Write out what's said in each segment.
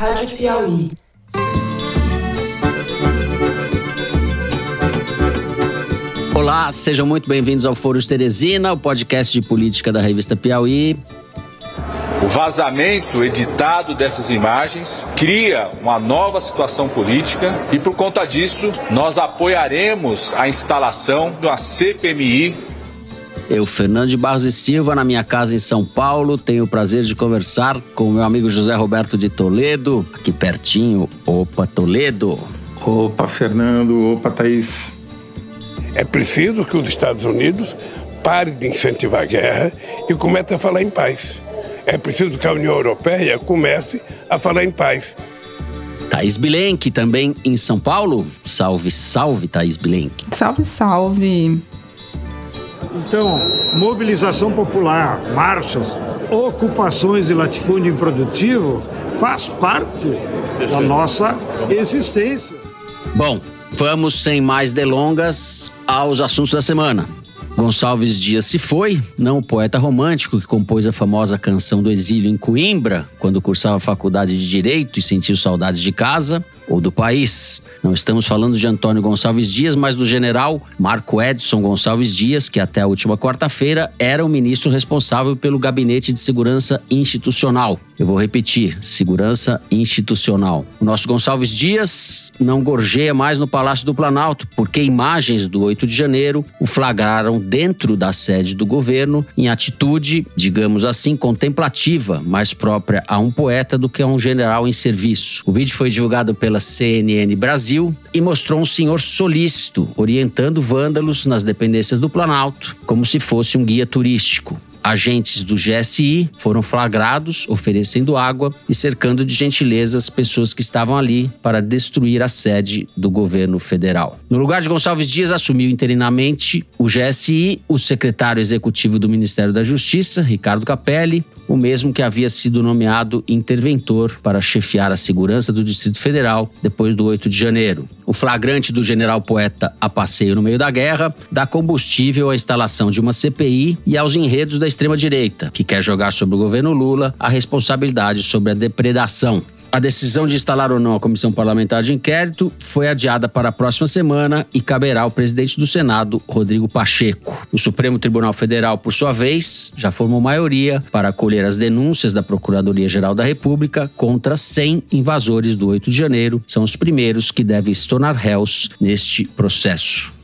Rádio Piauí. Olá, sejam muito bem-vindos ao Foro de Teresina, o podcast de política da revista Piauí. O vazamento editado dessas imagens cria uma nova situação política e, por conta disso, nós apoiaremos a instalação de uma CPMI eu, Fernando de Barros e Silva, na minha casa em São Paulo, tenho o prazer de conversar com o meu amigo José Roberto de Toledo, aqui pertinho. Opa, Toledo. Opa, Fernando. Opa, Thaís. É preciso que os Estados Unidos pare de incentivar a guerra e comece a falar em paz. É preciso que a União Europeia comece a falar em paz. Thaís Bilenque, também em São Paulo. Salve, salve, Thaís Bilenque. Salve, salve. Então, mobilização popular, marchas, ocupações e latifúndio improdutivo faz parte da nossa existência. Bom, vamos sem mais delongas aos assuntos da semana. Gonçalves Dias se foi, não o poeta romântico que compôs a famosa canção do exílio em Coimbra, quando cursava a faculdade de Direito e sentiu saudades de casa, ou do país. Não estamos falando de Antônio Gonçalves Dias, mas do general Marco Edson Gonçalves Dias, que até a última quarta-feira era o ministro responsável pelo Gabinete de Segurança Institucional. Eu vou repetir: segurança institucional. O nosso Gonçalves Dias não gorjeia mais no Palácio do Planalto, porque imagens do 8 de janeiro o flagraram dentro da sede do governo em atitude, digamos assim, contemplativa, mais própria a um poeta do que a um general em serviço. O vídeo foi divulgado pela CNN Brasil e mostrou um senhor solícito orientando vândalos nas dependências do Planalto, como se fosse um guia turístico. Agentes do GSI foram flagrados oferecendo água e cercando de gentileza as pessoas que estavam ali para destruir a sede do governo federal. No lugar de Gonçalves Dias, assumiu interinamente o GSI, o secretário executivo do Ministério da Justiça, Ricardo Capelli, o mesmo que havia sido nomeado interventor para chefiar a segurança do Distrito Federal depois do 8 de janeiro. O flagrante do general poeta a passeio no meio da guerra dá combustível à instalação de uma CPI e aos enredos da extrema-direita, que quer jogar sobre o governo Lula a responsabilidade sobre a depredação a decisão de instalar ou não a comissão parlamentar de inquérito foi adiada para a próxima semana e caberá ao presidente do Senado, Rodrigo Pacheco. O Supremo Tribunal Federal, por sua vez, já formou maioria para acolher as denúncias da Procuradoria-Geral da República contra 100 invasores do 8 de janeiro. São os primeiros que devem se tornar réus neste processo.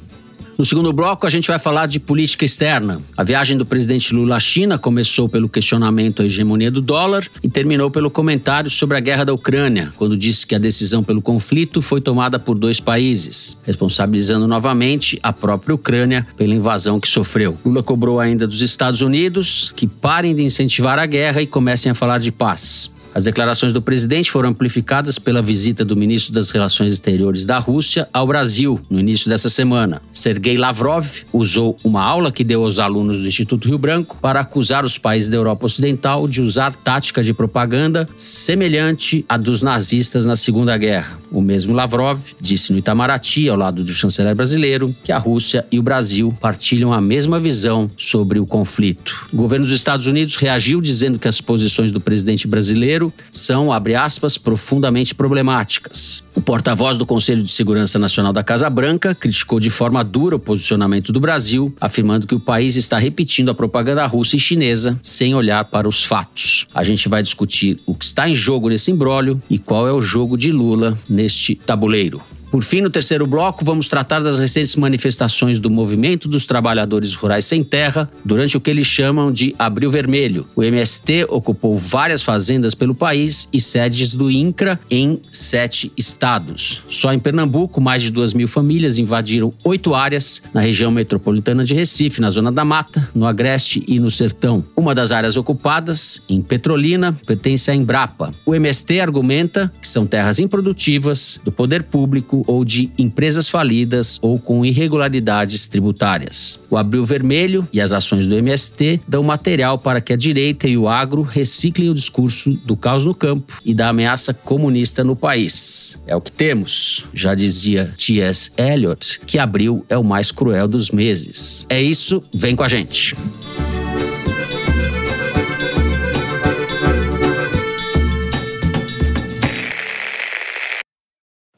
No segundo bloco, a gente vai falar de política externa. A viagem do presidente Lula à China começou pelo questionamento à hegemonia do dólar e terminou pelo comentário sobre a guerra da Ucrânia, quando disse que a decisão pelo conflito foi tomada por dois países, responsabilizando novamente a própria Ucrânia pela invasão que sofreu. Lula cobrou ainda dos Estados Unidos que parem de incentivar a guerra e comecem a falar de paz. As declarações do presidente foram amplificadas pela visita do ministro das Relações Exteriores da Rússia ao Brasil no início dessa semana. Sergei Lavrov usou uma aula que deu aos alunos do Instituto Rio Branco para acusar os países da Europa Ocidental de usar tática de propaganda semelhante à dos nazistas na Segunda Guerra. O mesmo Lavrov disse no Itamaraty, ao lado do chanceler brasileiro, que a Rússia e o Brasil partilham a mesma visão sobre o conflito. O governo dos Estados Unidos reagiu dizendo que as posições do presidente brasileiro são, abre aspas, profundamente problemáticas. O porta-voz do Conselho de Segurança Nacional da Casa Branca criticou de forma dura o posicionamento do Brasil, afirmando que o país está repetindo a propaganda russa e chinesa sem olhar para os fatos. A gente vai discutir o que está em jogo nesse imbróglio e qual é o jogo de Lula neste tabuleiro. Por fim, no terceiro bloco, vamos tratar das recentes manifestações do Movimento dos Trabalhadores Rurais Sem Terra durante o que eles chamam de Abril Vermelho. O MST ocupou várias fazendas pelo país e sedes do INCRA em sete estados. Só em Pernambuco, mais de duas mil famílias invadiram oito áreas na região metropolitana de Recife, na Zona da Mata, no Agreste e no Sertão. Uma das áreas ocupadas, em Petrolina, pertence à Embrapa. O MST argumenta que são terras improdutivas do poder público ou de empresas falidas ou com irregularidades tributárias. O Abril Vermelho e as ações do MST dão material para que a direita e o agro reciclem o discurso do caos no campo e da ameaça comunista no país. É o que temos, já dizia T.S. Eliot, que abril é o mais cruel dos meses. É isso, vem com a gente.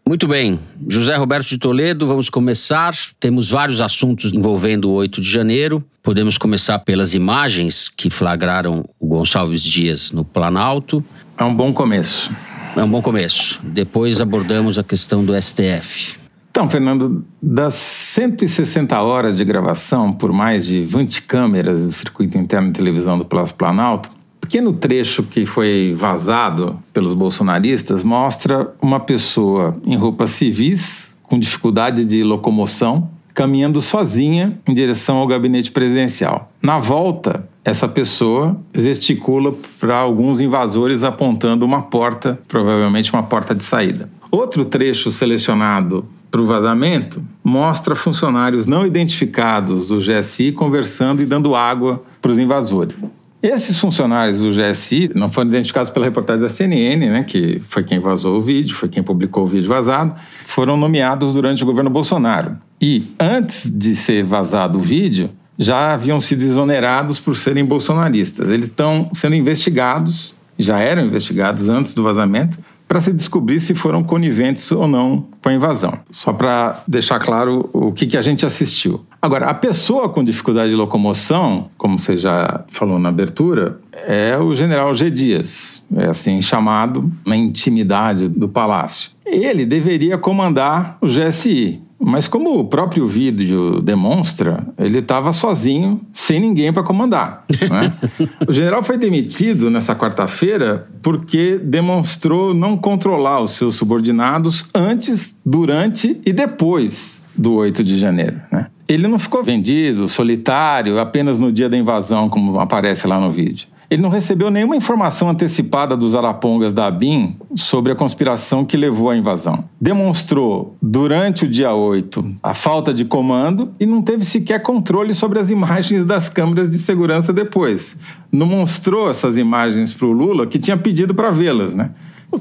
Muito bem. José Roberto de Toledo, vamos começar. Temos vários assuntos envolvendo o 8 de janeiro. Podemos começar pelas imagens que flagraram o Gonçalves Dias no Planalto. É um bom começo. É um bom começo. Depois abordamos a questão do STF. Então, Fernando, das 160 horas de gravação por mais de 20 câmeras do circuito interno de televisão do Palácio Planalto, pequeno trecho que foi vazado pelos bolsonaristas mostra uma pessoa em roupas civis, com dificuldade de locomoção, caminhando sozinha em direção ao gabinete presidencial. Na volta, essa pessoa gesticula para alguns invasores apontando uma porta, provavelmente uma porta de saída. Outro trecho selecionado para o vazamento mostra funcionários não identificados do GSI conversando e dando água para os invasores. Esses funcionários do GSI não foram identificados pela reportagem da CNN, né, que foi quem vazou o vídeo, foi quem publicou o vídeo vazado, foram nomeados durante o governo Bolsonaro. E antes de ser vazado o vídeo, já haviam sido exonerados por serem bolsonaristas. Eles estão sendo investigados, já eram investigados antes do vazamento, para se descobrir se foram coniventes ou não com a invasão. Só para deixar claro o que, que a gente assistiu. Agora, a pessoa com dificuldade de locomoção, como você já falou na abertura, é o general G. Dias, é assim chamado na intimidade do palácio. Ele deveria comandar o GSI, mas como o próprio vídeo demonstra, ele estava sozinho, sem ninguém para comandar. Né? o general foi demitido nessa quarta-feira porque demonstrou não controlar os seus subordinados antes, durante e depois do 8 de janeiro. Né? Ele não ficou vendido, solitário, apenas no dia da invasão, como aparece lá no vídeo. Ele não recebeu nenhuma informação antecipada dos arapongas da ABIN sobre a conspiração que levou à invasão. Demonstrou, durante o dia 8, a falta de comando e não teve sequer controle sobre as imagens das câmeras de segurança depois. Não mostrou essas imagens para o Lula, que tinha pedido para vê-las, né?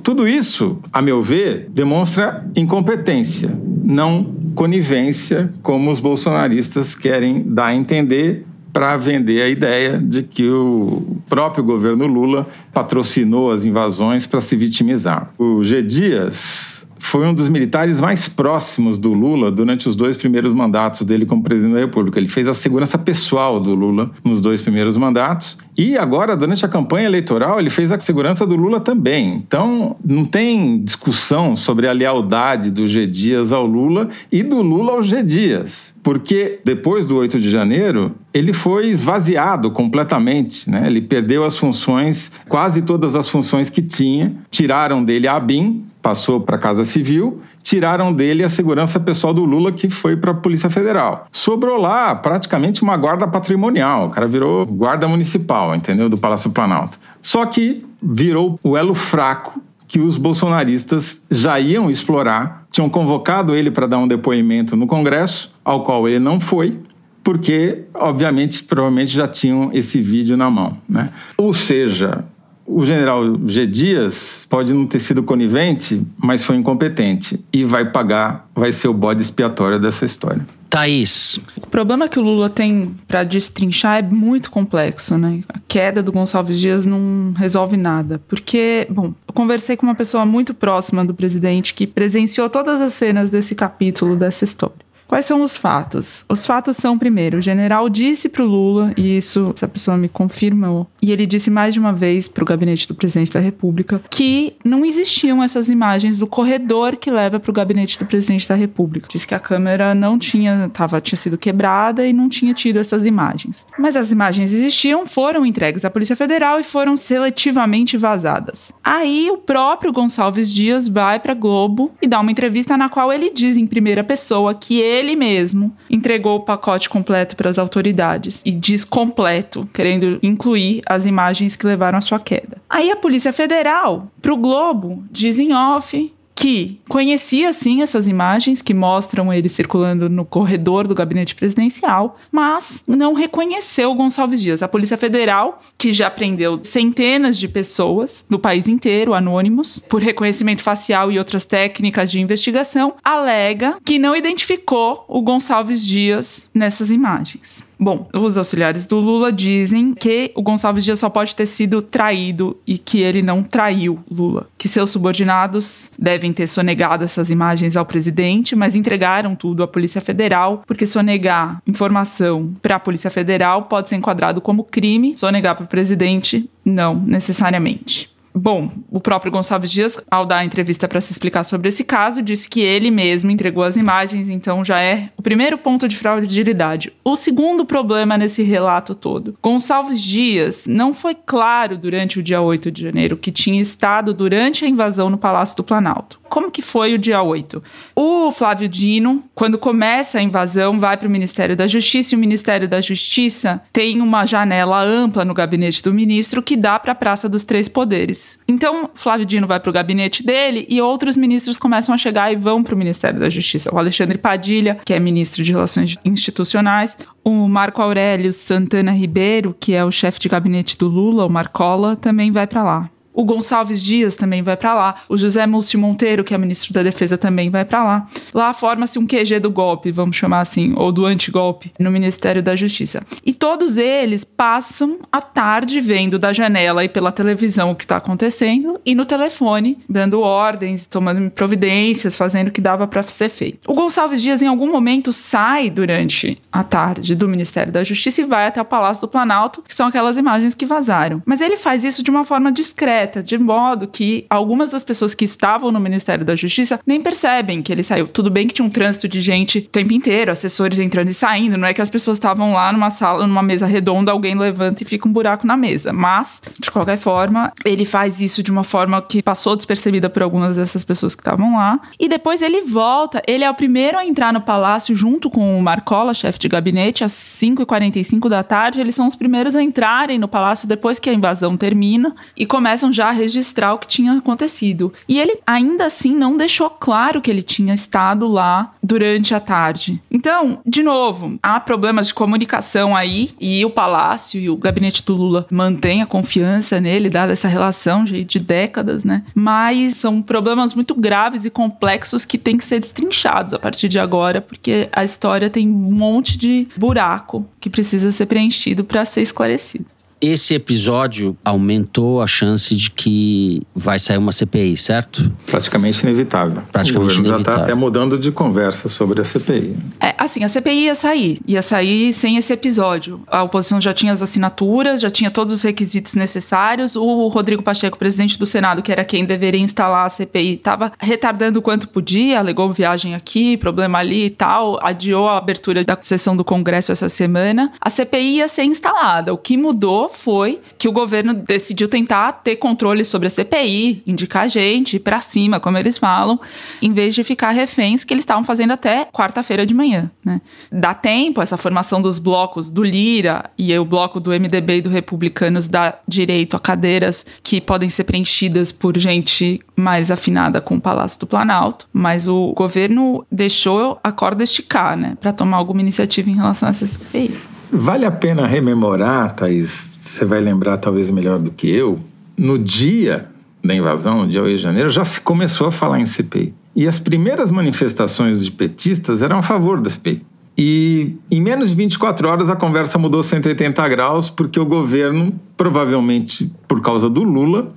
Tudo isso, a meu ver, demonstra incompetência, não conivência, como os bolsonaristas querem dar a entender para vender a ideia de que o próprio governo Lula patrocinou as invasões para se vitimizar. O G. Dias foi um dos militares mais próximos do Lula durante os dois primeiros mandatos dele como presidente da República. Ele fez a segurança pessoal do Lula nos dois primeiros mandatos e agora, durante a campanha eleitoral, ele fez a segurança do Lula também. Então, não tem discussão sobre a lealdade do G. Dias ao Lula e do Lula ao G. Dias. Porque depois do 8 de janeiro, ele foi esvaziado completamente. Né? Ele perdeu as funções, quase todas as funções que tinha. Tiraram dele a ABIN, passou para a Casa Civil tiraram dele a segurança pessoal do Lula, que foi para a Polícia Federal. Sobrou lá praticamente uma guarda patrimonial, o cara virou guarda municipal, entendeu? Do Palácio Planalto. Só que virou o elo fraco que os bolsonaristas já iam explorar, tinham convocado ele para dar um depoimento no Congresso, ao qual ele não foi, porque, obviamente, provavelmente já tinham esse vídeo na mão. Né? Ou seja, o general G. Dias pode não ter sido conivente, mas foi incompetente e vai pagar, vai ser o bode expiatório dessa história. Thaís. O problema que o Lula tem para destrinchar é muito complexo, né? A queda do Gonçalves Dias não resolve nada. Porque, bom, eu conversei com uma pessoa muito próxima do presidente que presenciou todas as cenas desse capítulo dessa história. Quais são os fatos? Os fatos são, primeiro, o general disse para o Lula, e isso essa pessoa me confirmou, e ele disse mais de uma vez para o gabinete do presidente da República, que não existiam essas imagens do corredor que leva para o gabinete do presidente da República. Disse que a câmera não tinha, tava, tinha sido quebrada e não tinha tido essas imagens. Mas as imagens existiam, foram entregues à Polícia Federal e foram seletivamente vazadas. Aí o próprio Gonçalves Dias vai para Globo e dá uma entrevista na qual ele diz em primeira pessoa que ele ele mesmo entregou o pacote completo para as autoridades e diz completo, querendo incluir as imagens que levaram à sua queda. Aí a Polícia Federal, para o Globo, diz em off que conhecia sim essas imagens que mostram ele circulando no corredor do gabinete presidencial, mas não reconheceu Gonçalves Dias. A Polícia Federal, que já prendeu centenas de pessoas no país inteiro, anônimos, por reconhecimento facial e outras técnicas de investigação, alega que não identificou o Gonçalves Dias nessas imagens. Bom, os auxiliares do Lula dizem que o Gonçalves Dias só pode ter sido traído e que ele não traiu Lula. Que seus subordinados devem ter sonegado essas imagens ao presidente, mas entregaram tudo à Polícia Federal, porque sonegar informação para a Polícia Federal pode ser enquadrado como crime, sonegar para o presidente, não necessariamente. Bom, o próprio Gonçalves Dias, ao dar a entrevista para se explicar sobre esse caso, disse que ele mesmo entregou as imagens, então já é o primeiro ponto de fragilidade. O segundo problema nesse relato todo: Gonçalves Dias não foi claro durante o dia 8 de janeiro que tinha estado durante a invasão no Palácio do Planalto. Como que foi o dia 8? O Flávio Dino, quando começa a invasão, vai para o Ministério da Justiça e o Ministério da Justiça tem uma janela ampla no gabinete do ministro que dá para a Praça dos Três Poderes. Então, Flávio Dino vai para o gabinete dele e outros ministros começam a chegar e vão para o Ministério da Justiça. O Alexandre Padilha, que é ministro de Relações Institucionais, o Marco Aurélio Santana Ribeiro, que é o chefe de gabinete do Lula, o Marcola, também vai para lá. O Gonçalves Dias também vai para lá. O José Múcio Monteiro, que é ministro da Defesa, também vai para lá. Lá forma-se um QG do golpe, vamos chamar assim, ou do antigolpe, no Ministério da Justiça. E todos eles passam a tarde vendo da janela e pela televisão o que está acontecendo e no telefone, dando ordens, tomando providências, fazendo o que dava para ser feito. O Gonçalves Dias, em algum momento, sai durante a tarde do Ministério da Justiça e vai até o Palácio do Planalto, que são aquelas imagens que vazaram. Mas ele faz isso de uma forma discreta de modo que algumas das pessoas que estavam no Ministério da Justiça nem percebem que ele saiu. Tudo bem que tinha um trânsito de gente o tempo inteiro, assessores entrando e saindo, não é que as pessoas estavam lá numa sala, numa mesa redonda, alguém levanta e fica um buraco na mesa. Mas, de qualquer forma, ele faz isso de uma forma que passou despercebida por algumas dessas pessoas que estavam lá. E depois ele volta, ele é o primeiro a entrar no palácio junto com o Marcola, chefe de gabinete, às 5h45 da tarde. Eles são os primeiros a entrarem no palácio depois que a invasão termina e começam já registrar o que tinha acontecido. E ele ainda assim não deixou claro que ele tinha estado lá durante a tarde. Então, de novo, há problemas de comunicação aí e o palácio e o gabinete do Lula mantém a confiança nele, dada essa relação de, de décadas, né? Mas são problemas muito graves e complexos que têm que ser destrinchados a partir de agora, porque a história tem um monte de buraco que precisa ser preenchido para ser esclarecido. Esse episódio aumentou a chance de que vai sair uma CPI, certo? Praticamente inevitável. Praticamente o governo inevitável. já está até mudando de conversa sobre a CPI. É, assim, a CPI ia sair. Ia sair sem esse episódio. A oposição já tinha as assinaturas, já tinha todos os requisitos necessários. O Rodrigo Pacheco, presidente do Senado, que era quem deveria instalar a CPI, estava retardando o quanto podia, alegou viagem aqui, problema ali e tal, adiou a abertura da sessão do Congresso essa semana. A CPI ia ser instalada. O que mudou foi que o governo decidiu tentar ter controle sobre a CPI, indicar gente, pra cima, como eles falam, em vez de ficar reféns que eles estavam fazendo até quarta-feira de manhã. Né? Dá tempo, essa formação dos blocos do Lira e o bloco do MDB e do Republicanos dá direito a cadeiras que podem ser preenchidas por gente mais afinada com o Palácio do Planalto, mas o governo deixou a corda esticar, né, para tomar alguma iniciativa em relação a essa CPI. Vale a pena rememorar, Thaís, você vai lembrar talvez melhor do que eu, no dia da invasão, dia 8 de janeiro, já se começou a falar em CPI. E as primeiras manifestações de petistas eram a favor da CPI. E em menos de 24 horas a conversa mudou 180 graus, porque o governo, provavelmente por causa do Lula,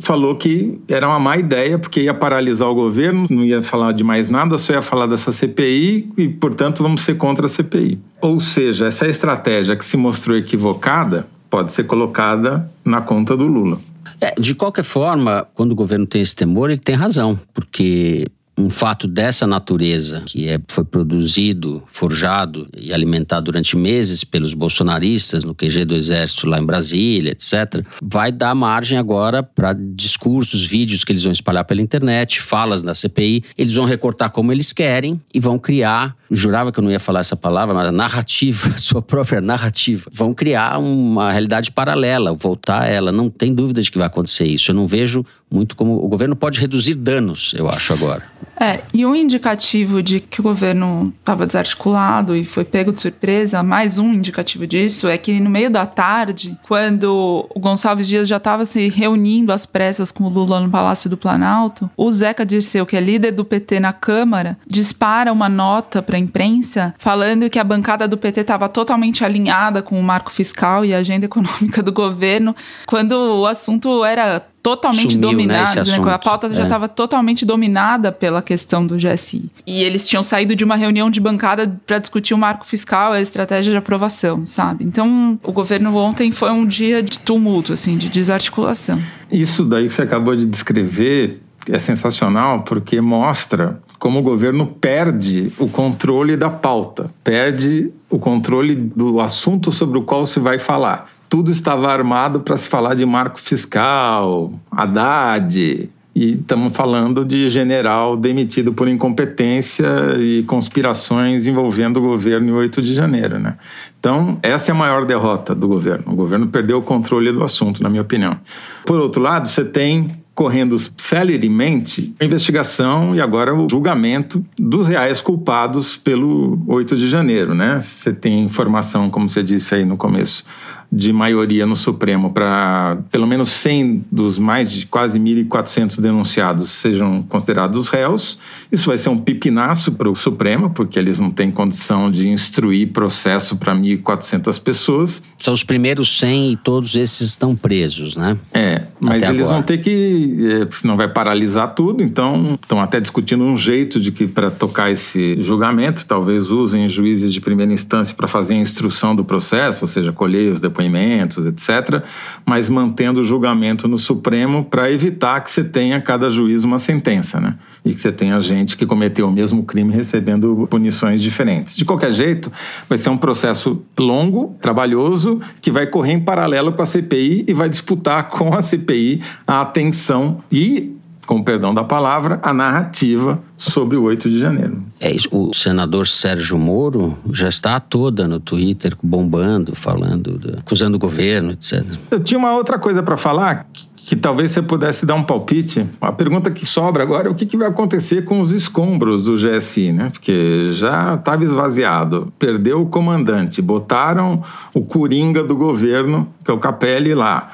falou que era uma má ideia, porque ia paralisar o governo, não ia falar de mais nada, só ia falar dessa CPI e, portanto, vamos ser contra a CPI. Ou seja, essa estratégia que se mostrou equivocada pode ser colocada na conta do Lula. É, de qualquer forma, quando o governo tem esse temor, ele tem razão, porque um fato dessa natureza, que é, foi produzido, forjado e alimentado durante meses pelos bolsonaristas no QG do Exército lá em Brasília, etc., vai dar margem agora para discursos, vídeos que eles vão espalhar pela internet, falas da CPI, eles vão recortar como eles querem e vão criar jurava que eu não ia falar essa palavra, mas a narrativa, sua própria narrativa, vão criar uma realidade paralela, voltar a ela. Não tem dúvida de que vai acontecer isso. Eu não vejo muito como o governo pode reduzir danos, eu acho agora. É, e um indicativo de que o governo estava desarticulado e foi pego de surpresa, mais um indicativo disso, é que no meio da tarde, quando o Gonçalves Dias já estava se reunindo às pressas com o Lula no Palácio do Planalto, o Zeca Dirceu, que é líder do PT na Câmara, dispara uma nota para a imprensa falando que a bancada do PT estava totalmente alinhada com o marco fiscal e a agenda econômica do governo, quando o assunto era totalmente Sumiu, né, dominado, né? a pauta já É. estava totalmente dominada pela questão do GSI. E eles tinham saído de uma reunião de bancada para discutir o marco fiscal, a estratégia de aprovação, sabe? Então, o governo ontem foi um dia de tumulto, assim, de desarticulação. Isso daí que você acabou de descrever é sensacional porque mostra como o governo perde o controle da pauta, perde o controle do assunto sobre o qual se vai falar. Tudo estava armado para se falar de marco fiscal, Haddad, e estamos falando de general demitido por incompetência e conspirações envolvendo o governo em 8 de janeiro. Né? Então, essa é a maior derrota do governo. O governo perdeu o controle do assunto, na minha opinião. Por outro lado, você tem correndo celeremente a investigação e agora o julgamento dos reais culpados pelo 8 de janeiro. Né? Você tem informação, como você disse aí no começo, de maioria no Supremo para pelo menos 100 dos mais de quase 1.400 denunciados sejam considerados réus. Isso vai ser um pipinaço para o Supremo, porque eles não têm condição de instruir processo para 1.400 pessoas. São os primeiros 100 e todos esses estão presos, né? É, mas Até eles agora. vão ter que, é, senão vai paralisar tudo, então estão até discutindo um jeito de que para tocar esse julgamento, talvez usem juízes de primeira instância para fazer a instrução do processo, ou seja, colher os depoimentos, etc., mas mantendo o julgamento no Supremo para evitar que você tenha cada juiz uma sentença, né? E que você tenha gente que cometeu o mesmo crime recebendo punições diferentes. De qualquer jeito, vai ser um processo longo, trabalhoso, que vai correr em paralelo com a CPI e vai disputar com a CPI a atenção e, com o perdão da palavra, a narrativa sobre o 8 de janeiro. É isso. O senador Sérgio Moro já está toda no Twitter, bombando, falando, acusando o governo, etc. Eu tinha uma outra coisa para falar que, que talvez você pudesse dar um palpite. A pergunta que sobra agora é o que, que vai acontecer com os escombros do GSI, né? Porque já estava esvaziado, perdeu o comandante, botaram o coringa do governo, que é o Capelli, lá.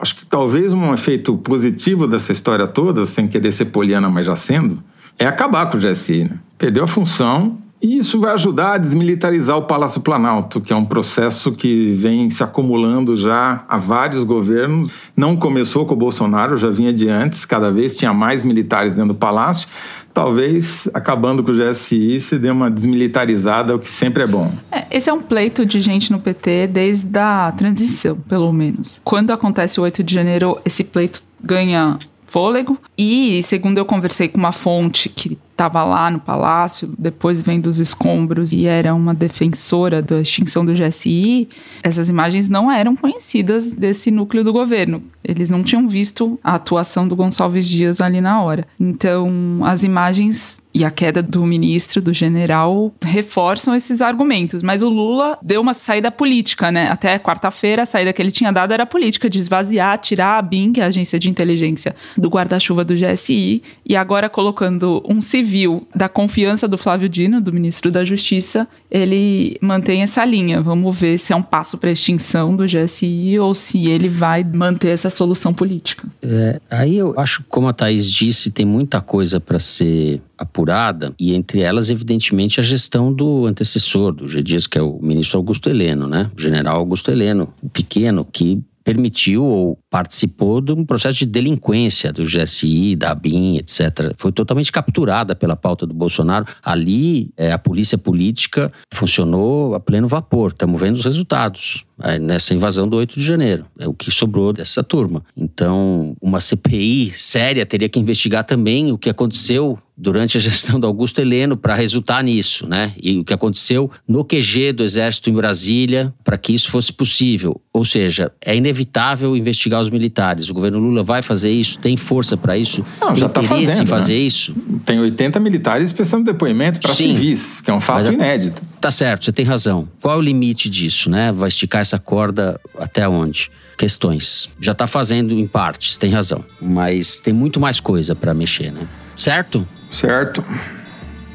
Acho que talvez um efeito positivo dessa história toda, sem querer ser poliana, mas já sendo, é acabar com o GSI. Né? Perdeu a função, e isso vai ajudar a desmilitarizar o Palácio Planalto, que é um processo que vem se acumulando já há vários governos. Não começou com o Bolsonaro, já vinha de antes, cada vez tinha mais militares dentro do palácio. Talvez, acabando com o GSI, se dê uma desmilitarizada, o que sempre é bom. É, esse é um pleito de gente no PT desde a transição, pelo menos. Quando acontece o 8 de janeiro, esse pleito ganha fôlego. E, segundo eu conversei com uma fonte que estava lá no palácio, depois vem dos escombros e era uma defensora da extinção do GSI, essas imagens não eram conhecidas desse núcleo do governo. Eles não tinham visto a atuação do Gonçalves Dias ali na hora. Então, as imagens e a queda do ministro, do general, reforçam esses argumentos. Mas o Lula deu uma saída política, né? Até quarta-feira, a saída que ele tinha dado era política, de esvaziar, tirar a BIM, que é a agência de inteligência, do guarda-chuva do GSI, e agora colocando um civil da confiança do Flávio Dino, do ministro da Justiça, ele mantém essa linha. Vamos ver se é um passo para a extinção do GSI ou se ele vai manter essa solução política. É, aí eu acho, como a Thaís disse, tem muita coisa para ser apurada, e entre elas, evidentemente, a gestão do antecessor do G. Dias, que é o ministro Augusto Heleno, né? O general Augusto Heleno, o pequeno, que permitiu ou participou de um processo de delinquência do GSI, da ABIN, etc. Foi totalmente capturada pela pauta do Bolsonaro. Ali, é, a polícia política funcionou a pleno vapor. Estamos vendo os resultados é, nessa invasão do 8 de janeiro. É o que sobrou dessa turma. Então, uma CPI séria teria que investigar também o que aconteceu durante a gestão do Augusto Heleno para resultar nisso, né? E o que aconteceu no QG do Exército em Brasília para que isso fosse possível. Ou seja, é inevitável investigar os militares. O governo Lula vai fazer isso? Tem força para isso? Não, tem já tá interesse fazendo, em fazer né? isso? Tem 80 militares prestando depoimento para civis, que é um fato a- inédito. Tá certo, você tem razão. Qual é o limite disso, né? Vai esticar essa corda até onde? Questões. Já tá fazendo em partes, tem razão. Mas tem muito mais coisa para mexer, né? Certo? Certo.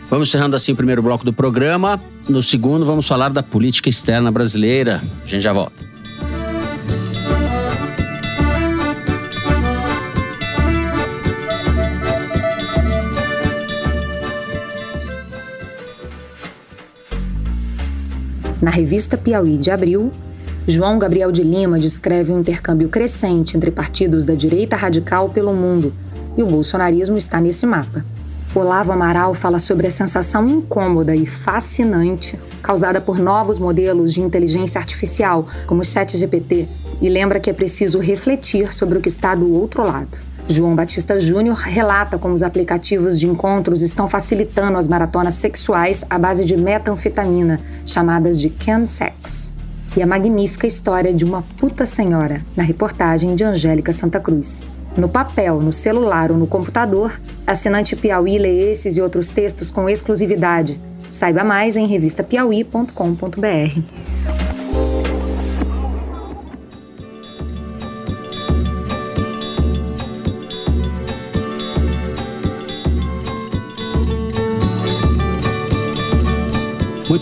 Vamos encerrando assim o primeiro bloco do programa. No segundo, vamos falar da política externa brasileira. A gente já volta. Na revista Piauí de abril, João Gabriel de Lima descreve um intercâmbio crescente entre partidos da direita radical pelo mundo, e o bolsonarismo está nesse mapa. Olavo Amaral fala sobre a sensação incômoda e fascinante causada por novos modelos de inteligência artificial, como o ChatGPT, e lembra que é preciso refletir sobre o que está do outro lado. João Batista Júnior relata como os aplicativos de encontros estão facilitando as maratonas sexuais à base de metanfetamina, chamadas de chemsex. E a magnífica história de uma puta senhora, na reportagem de Angélica Santa Cruz. No papel, no celular ou no computador, assinante Piauí lê esses e outros textos com exclusividade. Saiba mais em revistapiauí.com.br.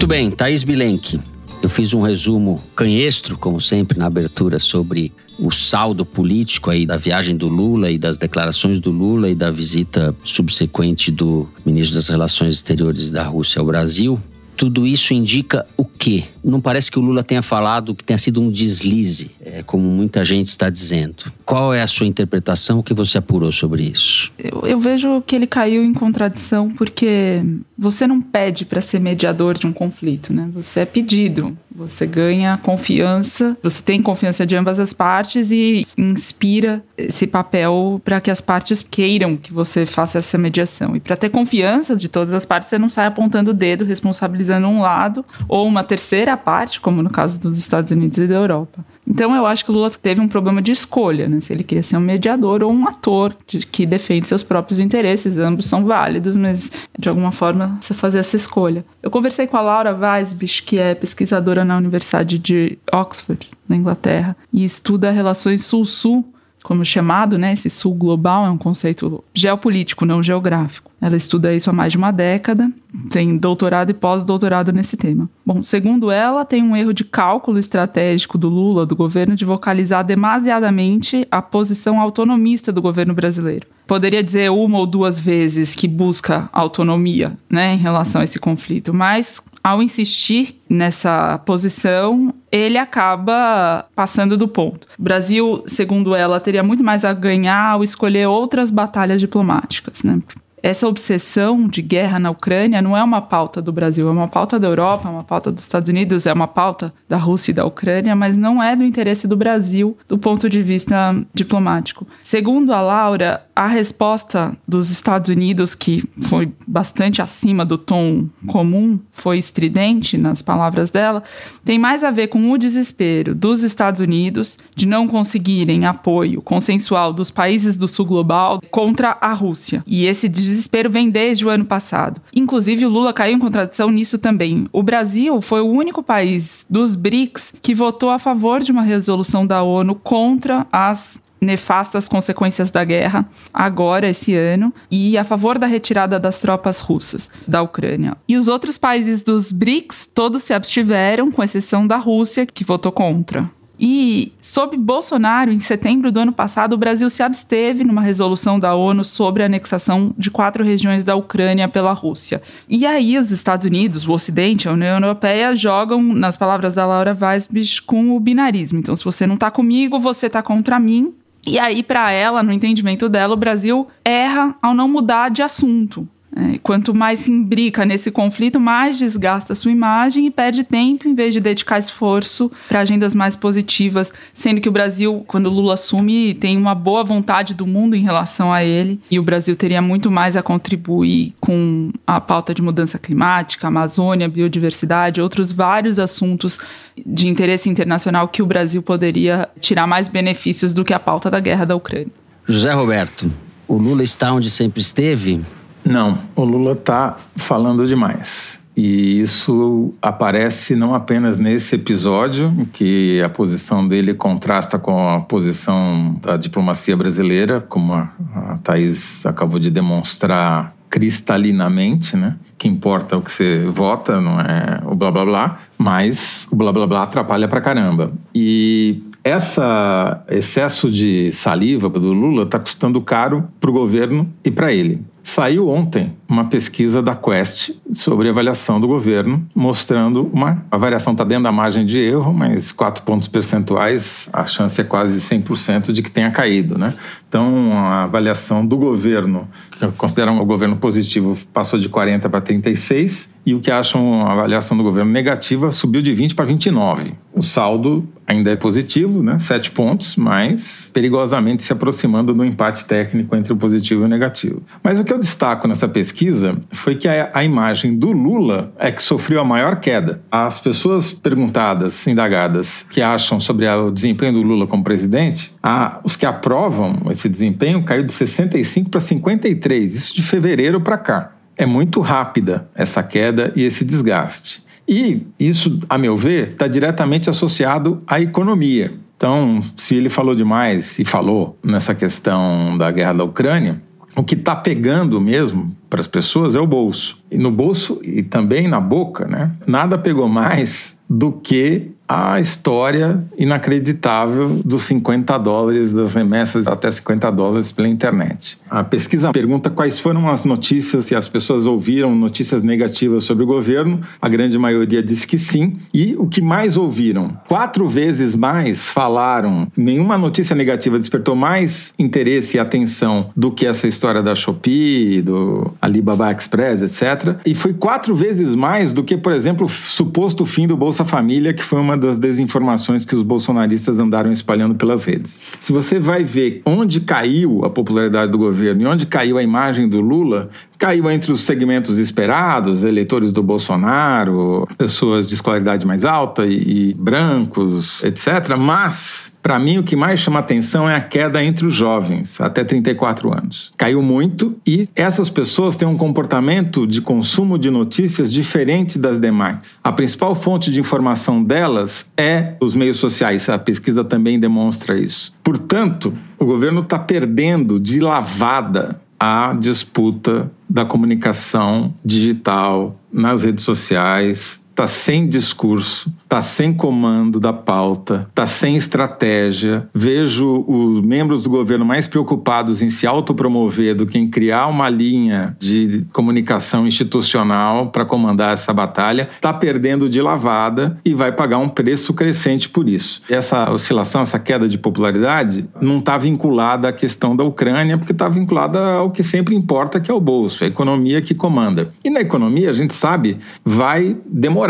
Muito bem, Thaís Bilenque. Eu fiz um resumo canhestro, como sempre, na abertura, sobre o saldo político aí da viagem do Lula e das declarações do Lula e da visita subsequente do ministro das Relações Exteriores da Rússia ao Brasil. Tudo isso indica o quê? Não parece que o Lula tenha falado que tenha sido um deslize, é, como muita gente está dizendo. Qual é a sua interpretação? O que você apurou sobre isso? Eu, eu vejo que ele caiu em contradição porque você não pede para ser mediador de um conflito, né? Você é pedido. Você ganha confiança, você tem confiança de ambas as partes e inspira esse papel para que as partes queiram que você faça essa mediação. E para ter confiança de todas as partes, você não sai apontando o dedo, responsabilizando um lado ou uma terceira parte, como no caso dos Estados Unidos e da Europa. Então eu acho que o Lula teve um problema de escolha, né? Se ele queria ser um mediador ou um ator de, que defende seus próprios interesses, ambos são válidos, mas de alguma forma você fazer essa escolha. Eu conversei com a Laura Weisbich, que é pesquisadora na Universidade de Oxford, na Inglaterra, e estuda relações sul-sul, como chamado, né? Esse sul global é um conceito geopolítico, não geográfico. Ela estuda isso há mais de uma década, tem doutorado e pós-doutorado nesse tema. Bom, segundo ela, tem um erro de cálculo estratégico do Lula, do governo, de vocalizar demasiadamente a posição autonomista do governo brasileiro. Poderia dizer uma ou duas vezes que busca autonomia né, em relação a esse conflito, mas ao insistir nessa posição, ele acaba passando do ponto. O Brasil, segundo ela, teria muito mais a ganhar ao escolher outras batalhas diplomáticas, né? Essa obsessão de guerra na Ucrânia não é uma pauta do Brasil, é uma pauta da Europa, é uma pauta dos Estados Unidos, é uma pauta da Rússia e da Ucrânia, mas não é do interesse do Brasil do ponto de vista diplomático. Segundo a Laura, a resposta dos Estados Unidos, que foi bastante acima do tom comum, foi estridente nas palavras dela, tem mais a ver com o desespero dos Estados Unidos de não conseguirem apoio consensual dos países do sul global contra a Rússia. E esse desespero vem desde o ano passado. Inclusive, o Lula caiu em contradição nisso também. O Brasil foi o único país dos BRICS que votou a favor de uma resolução da ONU contra as nefastas consequências da guerra agora esse ano e a favor da retirada das tropas russas da Ucrânia. E os outros países dos BRICS todos se abstiveram, com exceção da Rússia, que votou contra. E, sob Bolsonaro, em setembro do ano passado, o Brasil se absteve numa resolução da ONU sobre a anexação de quatro regiões da Ucrânia pela Rússia. E aí, os Estados Unidos, o Ocidente, a União Europeia, jogam, nas palavras da Laura Weisbich, com o binarismo. Então, se você não está comigo, você está contra mim. E aí, para ela, no entendimento dela, o Brasil erra ao não mudar de assunto. É, quanto mais se imbrica nesse conflito, mais desgasta a sua imagem e perde tempo em vez de dedicar esforço para agendas mais positivas, sendo que o Brasil, quando Lula assume, tem uma boa vontade do mundo em relação a ele e o Brasil teria muito mais a contribuir com a pauta de mudança climática, Amazônia, biodiversidade, outros vários assuntos de interesse internacional que o Brasil poderia tirar mais benefícios do que a pauta da guerra da Ucrânia. José Roberto, o Lula está onde sempre esteve? Não, o Lula está falando demais. E isso aparece não apenas nesse episódio, em que a posição dele contrasta com a posição da diplomacia brasileira, como a, Thaís acabou de demonstrar cristalinamente, né? Que importa o que você vota, não é o blá blá blá, mas o blá blá blá atrapalha pra caramba. E essa excesso de saliva do Lula está custando caro para o governo e para ele. Saiu ontem uma pesquisa da Quest sobre avaliação do governo, mostrando uma. A variação está dentro da margem de erro, mas 4 pontos percentuais, a chance é quase 100% de que tenha caído. Né? Então, a avaliação do governo, que consideram o governo positivo, passou de 40 para 36, e o que acham a avaliação do governo negativa subiu de 20 para 29. O saldo ainda é positivo, né? 7 pontos, mas perigosamente se aproximando do empate técnico entre o positivo e o negativo. Mas o que eu destaco nessa pesquisa foi que a, a imagem do Lula é que sofreu a maior queda. As pessoas perguntadas, indagadas, que acham sobre o desempenho do Lula como presidente, a, os que aprovam desempenho caiu de 65 para 53, isso de fevereiro para cá. É muito rápida essa queda e esse desgaste. E isso, a meu ver, está diretamente associado à economia. Então, se ele falou demais e falou nessa questão da guerra da Ucrânia, o que está pegando mesmo para as pessoas é o bolso. E no bolso e também na boca, né? Nada pegou mais do que a história inacreditável dos 50 dólares, das remessas até 50 dólares pela internet. A pesquisa pergunta quais foram as notícias, se as pessoas ouviram notícias negativas sobre o governo. A grande maioria diz que sim. E o que mais ouviram? Quatro vezes mais falaram. Nenhuma notícia negativa despertou mais interesse e atenção do que essa história da Shopee, do Alibaba Express, etc. E foi quatro vezes mais do que, por exemplo, o suposto fim do Bolsa Família, que foi uma das desinformações que os bolsonaristas andaram espalhando pelas redes. Se você vai ver onde caiu a popularidade do governo e onde caiu a imagem do Lula, caiu entre os segmentos esperados, eleitores do Bolsonaro, pessoas de escolaridade mais alta e, e brancos, etc. Mas, para mim, o que mais chama atenção é a queda entre os jovens, até 34 anos. Caiu muito e essas pessoas têm um comportamento de consumo de notícias diferente das demais. A principal fonte de informação delas é os meios sociais. A pesquisa também demonstra isso. Portanto, o governo está perdendo de lavada a disputa da comunicação digital nas redes sociais, está sem discurso, está sem comando da pauta, está sem estratégia. Vejo os membros do governo mais preocupados em se autopromover do que em criar uma linha de comunicação institucional para comandar essa batalha. Está perdendo de lavada e vai pagar um preço crescente por isso. Essa oscilação, essa queda de popularidade, não está vinculada à questão da Ucrânia, porque está vinculada ao que sempre importa, que é o bolso, a economia que comanda. E na economia, a gente sabe, vai demorar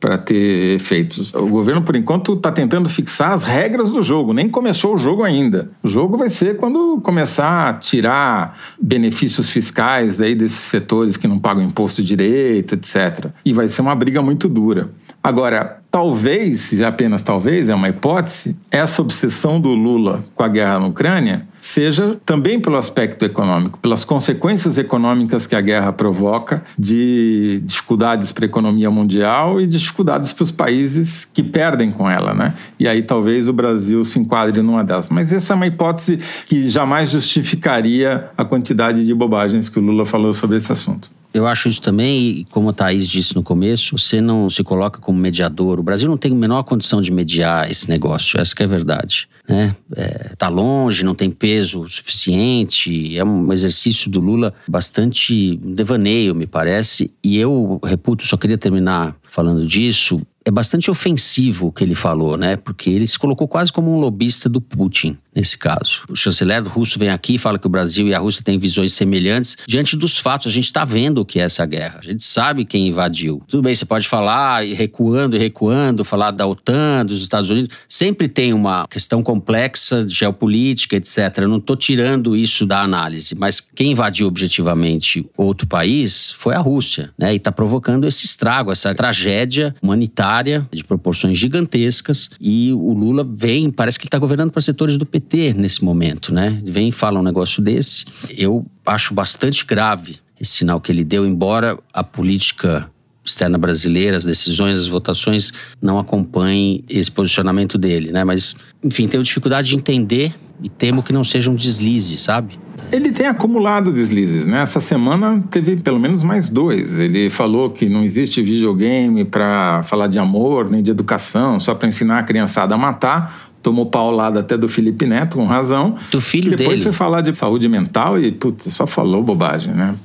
para ter efeitos. O governo, por enquanto, está tentando fixar as regras do jogo, nem começou o jogo ainda. O jogo vai ser quando começar a tirar benefícios fiscais aí desses setores que não pagam imposto direito, etc. E vai ser uma briga muito dura. Agora, talvez, e apenas talvez, é uma hipótese, essa obsessão do Lula com a guerra na Ucrânia seja também pelo aspecto econômico, pelas consequências econômicas que a guerra provoca de dificuldades para a economia mundial e dificuldades para os países que perdem com ela, né? E aí talvez o Brasil se enquadre numa delas. Mas essa é uma hipótese que jamais justificaria a quantidade de bobagens que o Lula falou sobre esse assunto. Eu acho isso também, e como a Thaís disse no começo, você não se coloca como mediador. O Brasil não tem a menor condição de mediar esse negócio, essa é a verdade. Né? É, tá longe, não tem peso suficiente, é um exercício do Lula bastante devaneio, me parece. E eu, reputo, só queria terminar falando disso, é bastante ofensivo o que ele falou, né? Porque ele se colocou quase como um lobista do Putin nesse caso. O chanceler russo vem aqui e fala que o Brasil e a Rússia têm visões semelhantes diante dos fatos. A gente está vendo o que é essa guerra. A gente sabe quem invadiu. Tudo bem, você pode falar recuando e recuando, falar da OTAN, dos Estados Unidos. Sempre tem uma questão complexa de geopolítica, etc. Eu não estou tirando isso da análise, mas quem invadiu objetivamente outro país foi a Rússia, né? E está provocando esse estrago, essa tragédia humanitária de proporções gigantescas. E o Lula vem, parece que ele está governando para setores do PT nesse momento, né? Vem e fala um negócio desse. Eu acho bastante grave esse sinal que ele deu, embora a política externa brasileira, as decisões, as votações não acompanhem esse posicionamento dele, né? Mas, enfim, tenho dificuldade de entender e temo que não seja um deslize, sabe? Ele tem acumulado deslizes, né? Essa semana teve pelo menos mais dois. Ele falou que não existe videogame para falar de amor nem de educação, só para ensinar a criançada a matar tomou paulada até do Felipe Neto, com razão. Do filho Depois dele. Depois foi falar de saúde mental e, putz, só falou bobagem, né?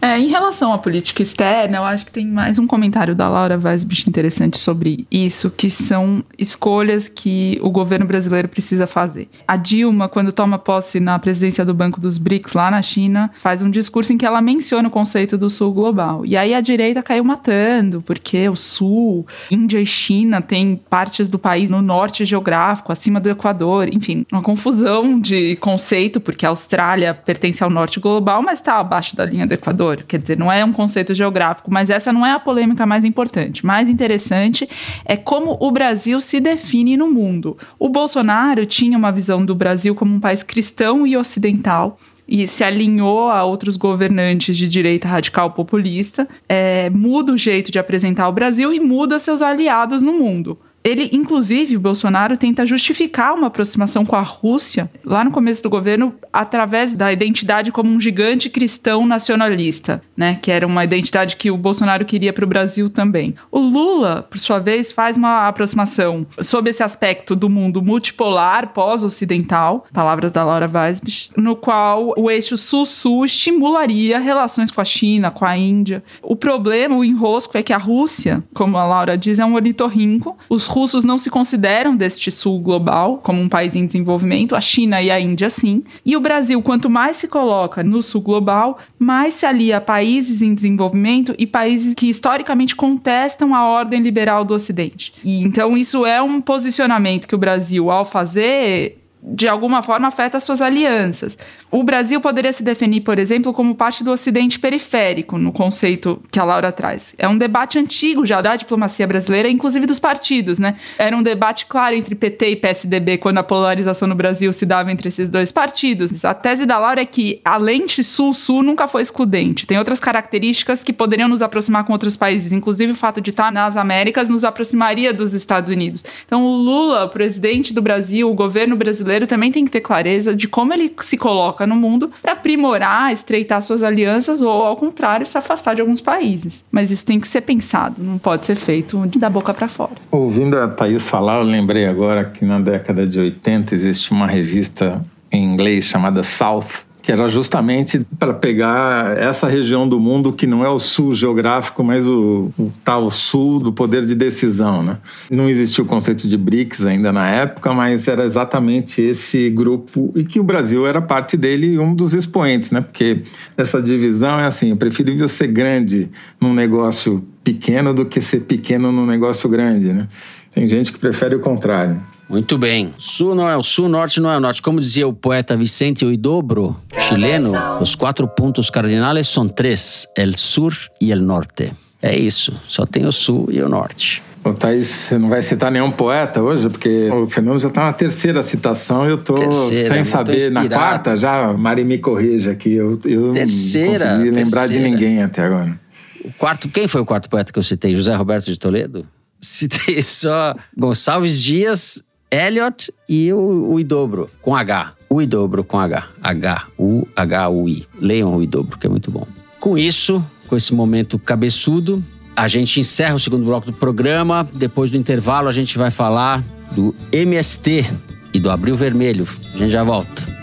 É, em relação à política externa, eu acho que tem mais um comentário da Laura Weisbich interessante sobre isso, que são escolhas que o governo brasileiro precisa fazer. A Dilma, quando toma posse na presidência do Banco dos BRICS lá na China, faz um discurso em que ela menciona o conceito do Sul global. E aí a direita caiu matando, porque o Sul, Índia e China têm partes do país no norte geográfico, acima do Equador, enfim, uma confusão de conceito, porque a Austrália pertence ao norte global, mas está abaixo da linha do Equador. Quer dizer, não é um conceito geográfico, mas essa não é a polêmica mais importante. Mais interessante é como o Brasil se define no mundo. O Bolsonaro tinha uma visão do Brasil como um país cristão e ocidental e se alinhou a outros governantes de direita radical populista, é, muda o jeito de apresentar o Brasil e muda seus aliados no mundo. Ele, inclusive, o Bolsonaro tenta justificar uma aproximação com a Rússia, lá no começo do governo, através da identidade como um gigante cristão nacionalista, né? Que era uma identidade que o Bolsonaro queria para o Brasil também. O Lula, por sua vez, faz uma aproximação sob esse aspecto do mundo multipolar, pós-ocidental, palavras da Laura Weisbich, no qual o eixo sul-sul estimularia relações com a China, com a Índia. O problema, o enrosco, é que a Rússia, como a Laura diz, é um ornitorrinco. Os russos não se consideram deste sul global como um país em desenvolvimento, a China e a Índia sim. E o Brasil, quanto mais se coloca no sul global, mais se alia a países em desenvolvimento e países que historicamente contestam a ordem liberal do Ocidente. E então isso é um posicionamento que o Brasil, ao fazer, de alguma forma afeta suas alianças. O Brasil poderia se definir, por exemplo, como parte do Ocidente periférico, no conceito que a Laura traz. É um debate antigo já da diplomacia brasileira, inclusive dos partidos, né? Era um debate claro entre PT e PSDB quando a polarização no Brasil se dava entre esses dois partidos. A tese da Laura é que a lente sul-sul nunca foi excludente. Tem outras características que poderiam nos aproximar com outros países, inclusive o fato de estar nas Américas nos aproximaria dos Estados Unidos. Então, o Lula, o presidente do Brasil, o governo brasileiro também tem que ter clareza de como ele se coloca no mundo para aprimorar, estreitar suas alianças ou, ao contrário, se afastar de alguns países. Mas isso tem que ser pensado, não pode ser feito da boca para fora. Ouvindo a Thaís falar, eu lembrei agora que na década de 80 existe uma revista em inglês chamada South, que era justamente para pegar essa região do mundo que não é o sul geográfico, mas o, o, tal sul do poder de decisão. Né? Não existia o conceito de BRICS ainda na época, mas era exatamente esse grupo e que o Brasil era parte dele e um dos expoentes, né? porque essa divisão é assim: é preferível ser grande num negócio pequeno do que ser pequeno num negócio grande. Né? Tem gente que prefere o contrário. Muito bem. Sul não é o sul, norte não é o norte. Como dizia o poeta Vicente Huidobro, chileno, os quatro pontos cardinais são três: el sur e el norte. É isso, só tem o sul e o norte. Ô, Thaís, você não vai citar nenhum poeta hoje, porque o Fernando já está na terceira citação e eu estou sem saber. Na quarta já, Mari me corrija aqui. Eu, eu terceira, não consegui lembrar terceira. de ninguém até agora. O quarto, quem foi o quarto poeta que eu citei? José Roberto de Toledo? Citei só Gonçalves Dias, Eliot e o, o Idobro, com H. O Idobro com H. H-U-H-U-I. Leiam o Idobro, que é muito bom. Com isso, com esse momento cabeçudo, a gente encerra o segundo bloco do programa. Depois do intervalo, a gente vai falar do MST e do Abril Vermelho. A gente já volta.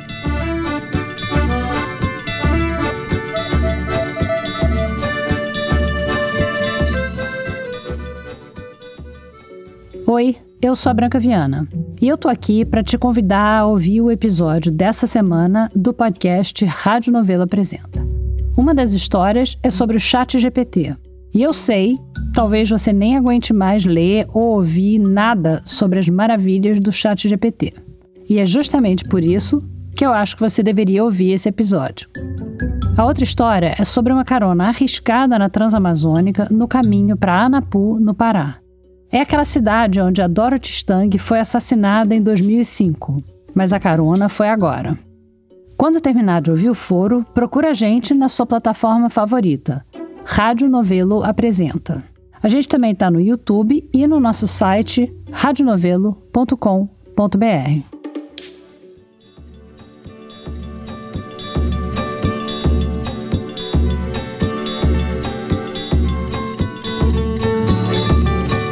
Oi, eu sou a Branca Viana e eu tô aqui para te convidar a ouvir o episódio dessa semana do podcast Rádio Novela Apresenta. Uma das histórias é sobre o Chat GPT. E eu sei, talvez você nem aguente mais ler ou ouvir nada sobre as maravilhas do Chat GPT. E é justamente por isso que eu acho que você deveria ouvir esse episódio. A outra história é sobre uma carona arriscada na Transamazônica no caminho para Anapu, no Pará. É aquela cidade onde a Dorothy Stang foi assassinada em 2005, mas a carona foi agora. Quando terminar de ouvir o foro, procura a gente na sua plataforma favorita. Rádio Novelo apresenta. A gente também está no YouTube e no nosso site radionovelo.com.br.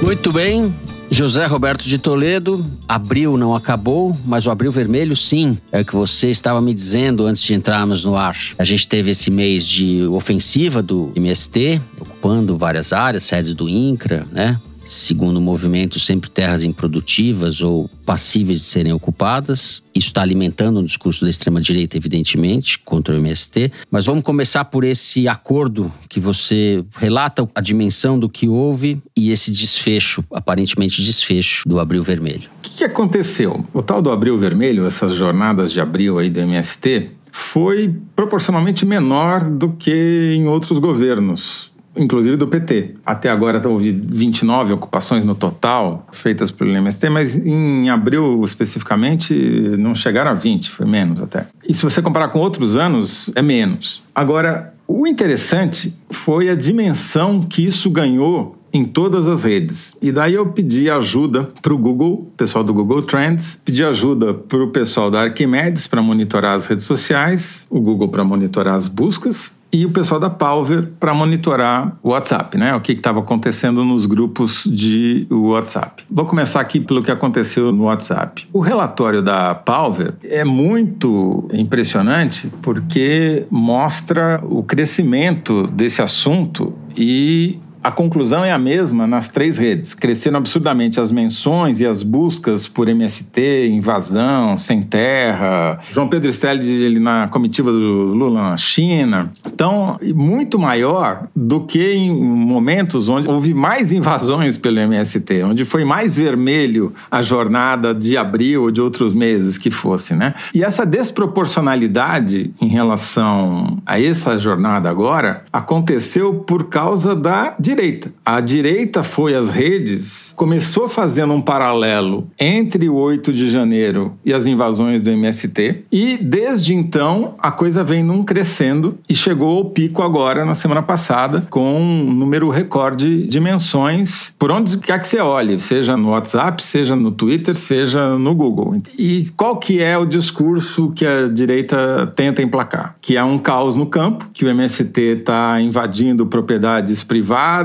Muito bem. José Roberto de Toledo, abril não acabou, mas o abril vermelho sim, é o que você estava me dizendo antes de entrarmos no ar. A gente teve esse mês de ofensiva do MST, ocupando várias áreas, sedes do INCRA, né? Segundo o movimento, sempre terras improdutivas ou passíveis de serem ocupadas. Isso está alimentando o discurso da extrema-direita, evidentemente, contra o MST. Mas vamos começar por esse acordo que você relata a dimensão do que houve e esse desfecho, aparentemente desfecho, do Abril Vermelho. O que, que aconteceu? O tal do Abril Vermelho, essas jornadas de abril aí do MST, foi proporcionalmente menor do que em outros governos inclusive do PT. Até agora houve 29 ocupações no total feitas pelo MST, mas em abril especificamente não chegaram a 20, foi menos até. E se você comparar com outros anos, é menos. Agora, o interessante foi a dimensão que isso ganhou em todas as redes. E daí eu pedi ajuda para o Google, pessoal do Google Trends, pedi ajuda para o pessoal da Arquimedes para monitorar as redes sociais, o Google para monitorar as buscas e o pessoal da Palver para monitorar o WhatsApp, né? O que estava acontecendo nos grupos de WhatsApp. Vou começar aqui pelo que aconteceu no WhatsApp. O relatório da Palver é muito impressionante porque mostra o crescimento desse assunto e a conclusão é a mesma nas três redes. Cresceram absurdamente as menções e as buscas por MST, invasão, sem terra. João Pedro Stelli na comitiva do Lula na China. Então, muito maior do que em momentos onde houve mais invasões pelo MST, onde foi mais vermelho a jornada de abril ou de outros meses que fosse, né? E essa desproporcionalidade em relação a essa jornada agora aconteceu por causa da direita. A direita foi às redes, começou fazendo um paralelo entre o 8 de janeiro e as invasões do MST, e desde então a coisa vem num crescendo e chegou ao pico agora na semana passada com um número recorde de menções por onde quer que você olhe, seja no WhatsApp, seja no Twitter, seja no Google. E qual que é o discurso que a direita tenta emplacar? Que é um caos no campo, que o MST está invadindo propriedades privadas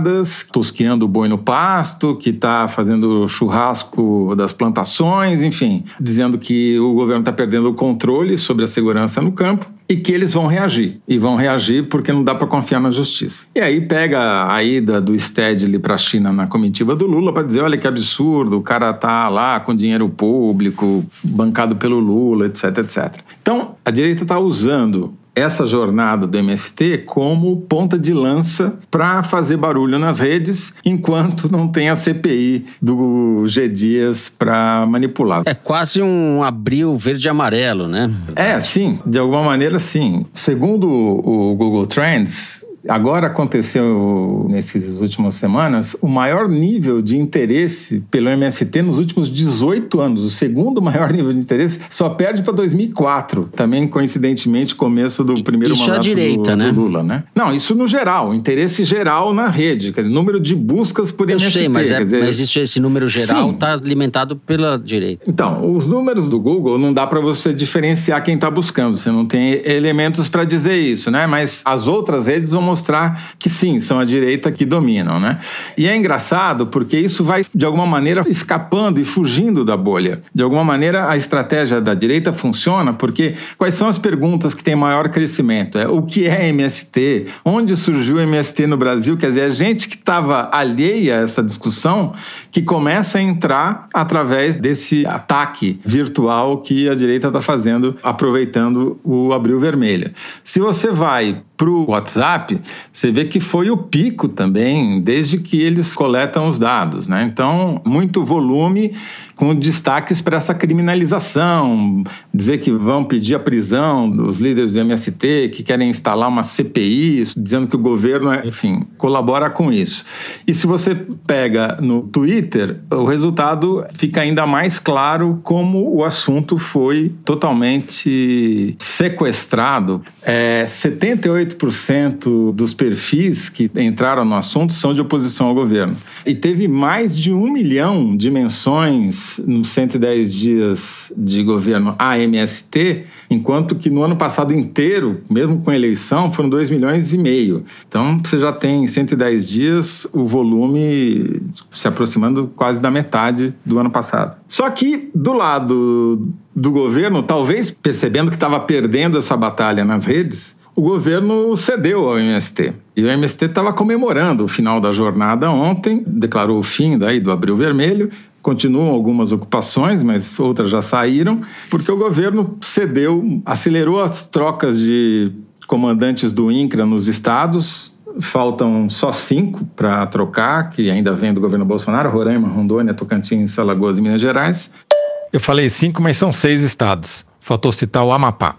tosqueando o boi no pasto, que está fazendo churrasco das plantações, enfim, dizendo que o governo está perdendo o controle sobre a segurança no campo e que eles vão reagir. E vão reagir porque não dá para confiar na justiça. E aí pega a ida do Stedley para a China na comitiva do Lula para dizer, olha que absurdo, o cara tá lá com dinheiro público, bancado pelo Lula, etc, etc. Então, a direita está usando essa jornada do MST como ponta de lança para fazer barulho nas redes, enquanto não tem a CPI do G Dias para manipular. É quase um abril verde e amarelo, né? É, sim, de alguma maneira sim. Segundo o Google Trends, Agora aconteceu, nessas últimas semanas, o maior nível de interesse pelo MST nos últimos 18 anos. O segundo maior nível de interesse só perde para 2004, também coincidentemente começo do primeiro isso mandato direita, do, né? do Lula, né? Não, isso no geral, interesse geral na rede, quer dizer, número de buscas por Eu MST. sei, mas, é, dizer, mas isso, esse número geral está alimentado pela direita. Então, os números do Google não dá para você diferenciar quem está buscando. Você não tem elementos para dizer isso, né? Mas as outras redes vão mostrar que sim, são a direita que dominam, né? E é engraçado porque isso vai, de alguma maneira, escapando e fugindo da bolha. De alguma maneira, a estratégia da direita funciona porque quais são as perguntas que têm maior crescimento? É o que é MST? Onde surgiu o MST no Brasil? Quer dizer, a gente que estava alheia a essa discussão que começa a entrar através desse ataque virtual que a direita está fazendo, aproveitando o abril vermelho. Se você vai para o WhatsApp, você vê que foi o pico também, desde que eles coletam os dados. Né? Então, muito volume com destaques para essa criminalização, dizer que vão pedir a prisão dos líderes do MST, que querem instalar uma CPI, dizendo que o governo, enfim, colabora com isso. E se você pega no Twitter, o resultado fica ainda mais claro como o assunto foi totalmente sequestrado. É, 78% dos perfis que entraram no assunto são de oposição ao governo. E teve mais de um milhão de menções nos 110 dias de governo AMST, enquanto que no ano passado inteiro, mesmo com eleição, foram 2 milhões e meio. Então você já tem em 110 dias o volume se aproximando quase da metade do ano passado. Só que do lado do governo, talvez percebendo que estava perdendo essa batalha nas redes, o governo cedeu ao MST. E o MST estava comemorando o final da jornada ontem, declarou o fim daí do Abril Vermelho, Continuam algumas ocupações, mas outras já saíram, porque o governo cedeu, acelerou as trocas de comandantes do INCRA nos estados. Faltam só cinco para trocar, que ainda vem do governo Bolsonaro: Roraima, Rondônia, Tocantins, Alagoas e Minas Gerais. Eu falei cinco, mas são seis estados. Faltou citar o Amapá.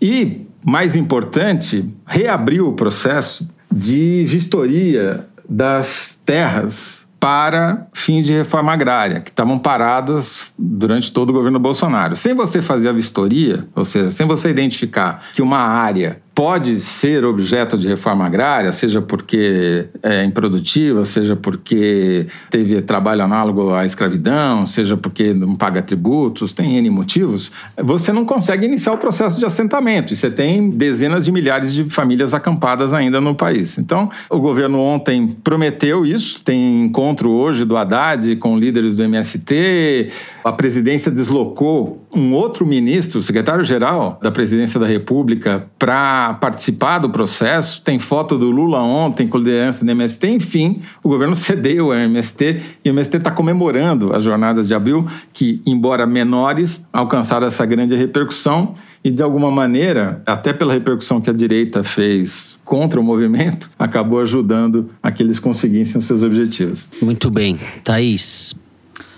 E, mais importante, reabriu o processo de vistoria das terras para fins de reforma agrária, que estavam paradas durante todo o governo Bolsonaro. Sem você fazer a vistoria, ou seja, sem você identificar que uma área pode ser objeto de reforma agrária, seja porque é improdutiva, seja porque teve trabalho análogo à escravidão, seja porque não paga tributos, tem N motivos, você não consegue iniciar o processo de assentamento. E você tem dezenas de milhares de famílias acampadas ainda no país. Então, o governo ontem prometeu isso, tem encontro hoje do Haddad com líderes do MST, a presidência deslocou um outro ministro, secretário-geral da presidência da República, para participar do processo. Tem foto do Lula ontem com liderança do MST. Enfim, o governo cedeu ao MST e o MST está comemorando as jornadas de abril, que, embora menores, alcançaram essa grande repercussão e, de alguma maneira, até pela repercussão que a direita fez contra o movimento, acabou ajudando a que eles conseguissem os seus objetivos. Muito bem. Thaís,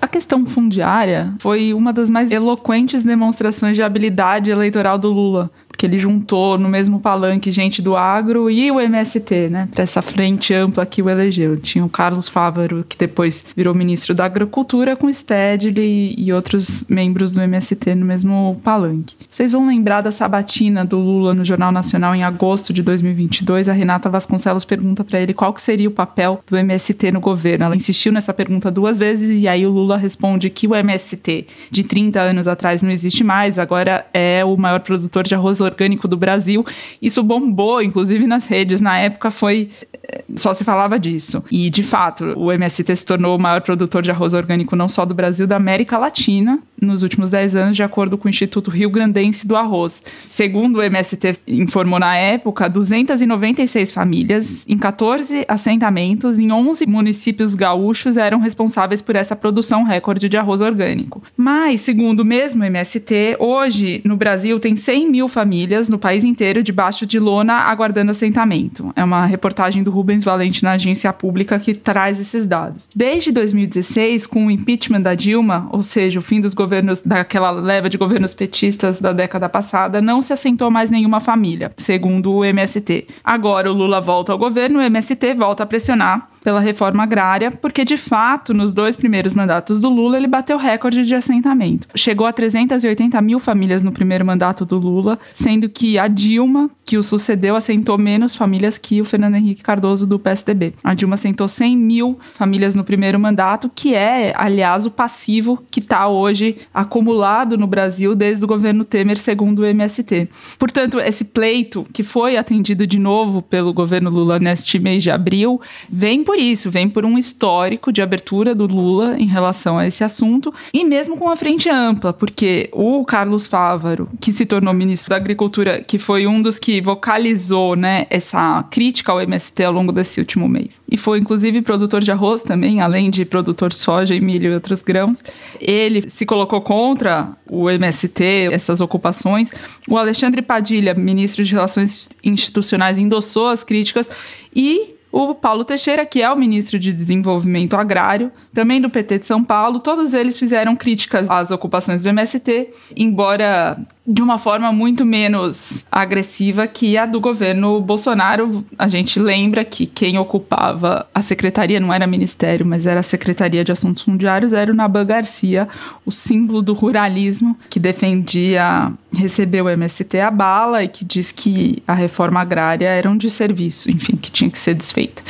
a questão fundiária foi uma das mais eloquentes demonstrações de habilidade eleitoral do Lula porque ele juntou no mesmo palanque gente do agro e o MST, né, para essa frente ampla que o elegeu. Tinha o Carlos Fávaro, que depois virou ministro da Agricultura, com Stedley e outros membros do MST no mesmo palanque. Vocês vão lembrar da sabatina do Lula no Jornal Nacional em agosto de 2022. A Renata Vasconcelos pergunta para ele qual que seria o papel do MST no governo. Ela insistiu nessa pergunta duas vezes e aí o Lula responde que o MST de 30 anos atrás não existe mais, agora é o maior produtor de arroz orgânico do Brasil. Isso bombou, inclusive nas redes. Na época foi. Eh, só se falava disso. E, de fato, o MST se tornou o maior produtor de arroz orgânico não só do Brasil, da América Latina, nos últimos 10 anos, de acordo com o Instituto Rio Grandense do Arroz. Segundo o MST informou na época, 296 famílias em 14 assentamentos em 11 municípios gaúchos eram responsáveis por essa produção recorde de arroz orgânico. Mas, segundo o mesmo MST, hoje no Brasil tem 100 mil famílias no país inteiro debaixo de lona aguardando assentamento. É uma reportagem do Rubens Valente na agência pública que traz esses dados. Desde 2016, com o impeachment da Dilma, ou seja, o fim dos governos, daquela leva de governos petistas da década passada, não se assentou mais nenhuma família, segundo o MST. Agora o Lula volta ao governo, o MST volta a pressionar pela reforma agrária, porque de fato, nos dois primeiros mandatos do Lula, ele bateu recorde de assentamento. Chegou a 380 mil famílias no primeiro mandato do Lula, sendo que a Dilma, que o sucedeu, assentou menos famílias que o Fernando Henrique Cardoso do PSDB. A Dilma assentou 100 mil famílias no primeiro mandato, que é, aliás, o passivo que está hoje acumulado no Brasil desde o governo Temer, segundo o MST. Portanto, esse pleito que foi atendido de novo pelo governo Lula neste mês de abril vem por isso, vem por um histórico de abertura do Lula em relação a esse assunto e mesmo com a frente ampla, porque o Carlos Fávaro, que se tornou ministro da Agricultura, que foi um dos que vocalizou né, essa crítica ao MST ao longo desse último mês, e foi inclusive produtor de arroz também, além de produtor de soja e milho e outros grãos, ele se colocou contra o MST, essas ocupações. O Alexandre Padilha, ministro de Relações Institucionais, endossou as críticas e o Paulo Teixeira, que é o ministro de Desenvolvimento Agrário, também do PT de São Paulo, todos eles fizeram críticas às ocupações do MST, embora de uma forma muito menos agressiva que a do governo Bolsonaro. A gente lembra que quem ocupava a secretaria não era ministério, mas era a Secretaria de Assuntos Fundiários, era o Naban Garcia, o símbolo do ruralismo, que defendia receber o MST a bala e que diz que a reforma agrária era um desserviço, enfim, que tinha que ser desfeita.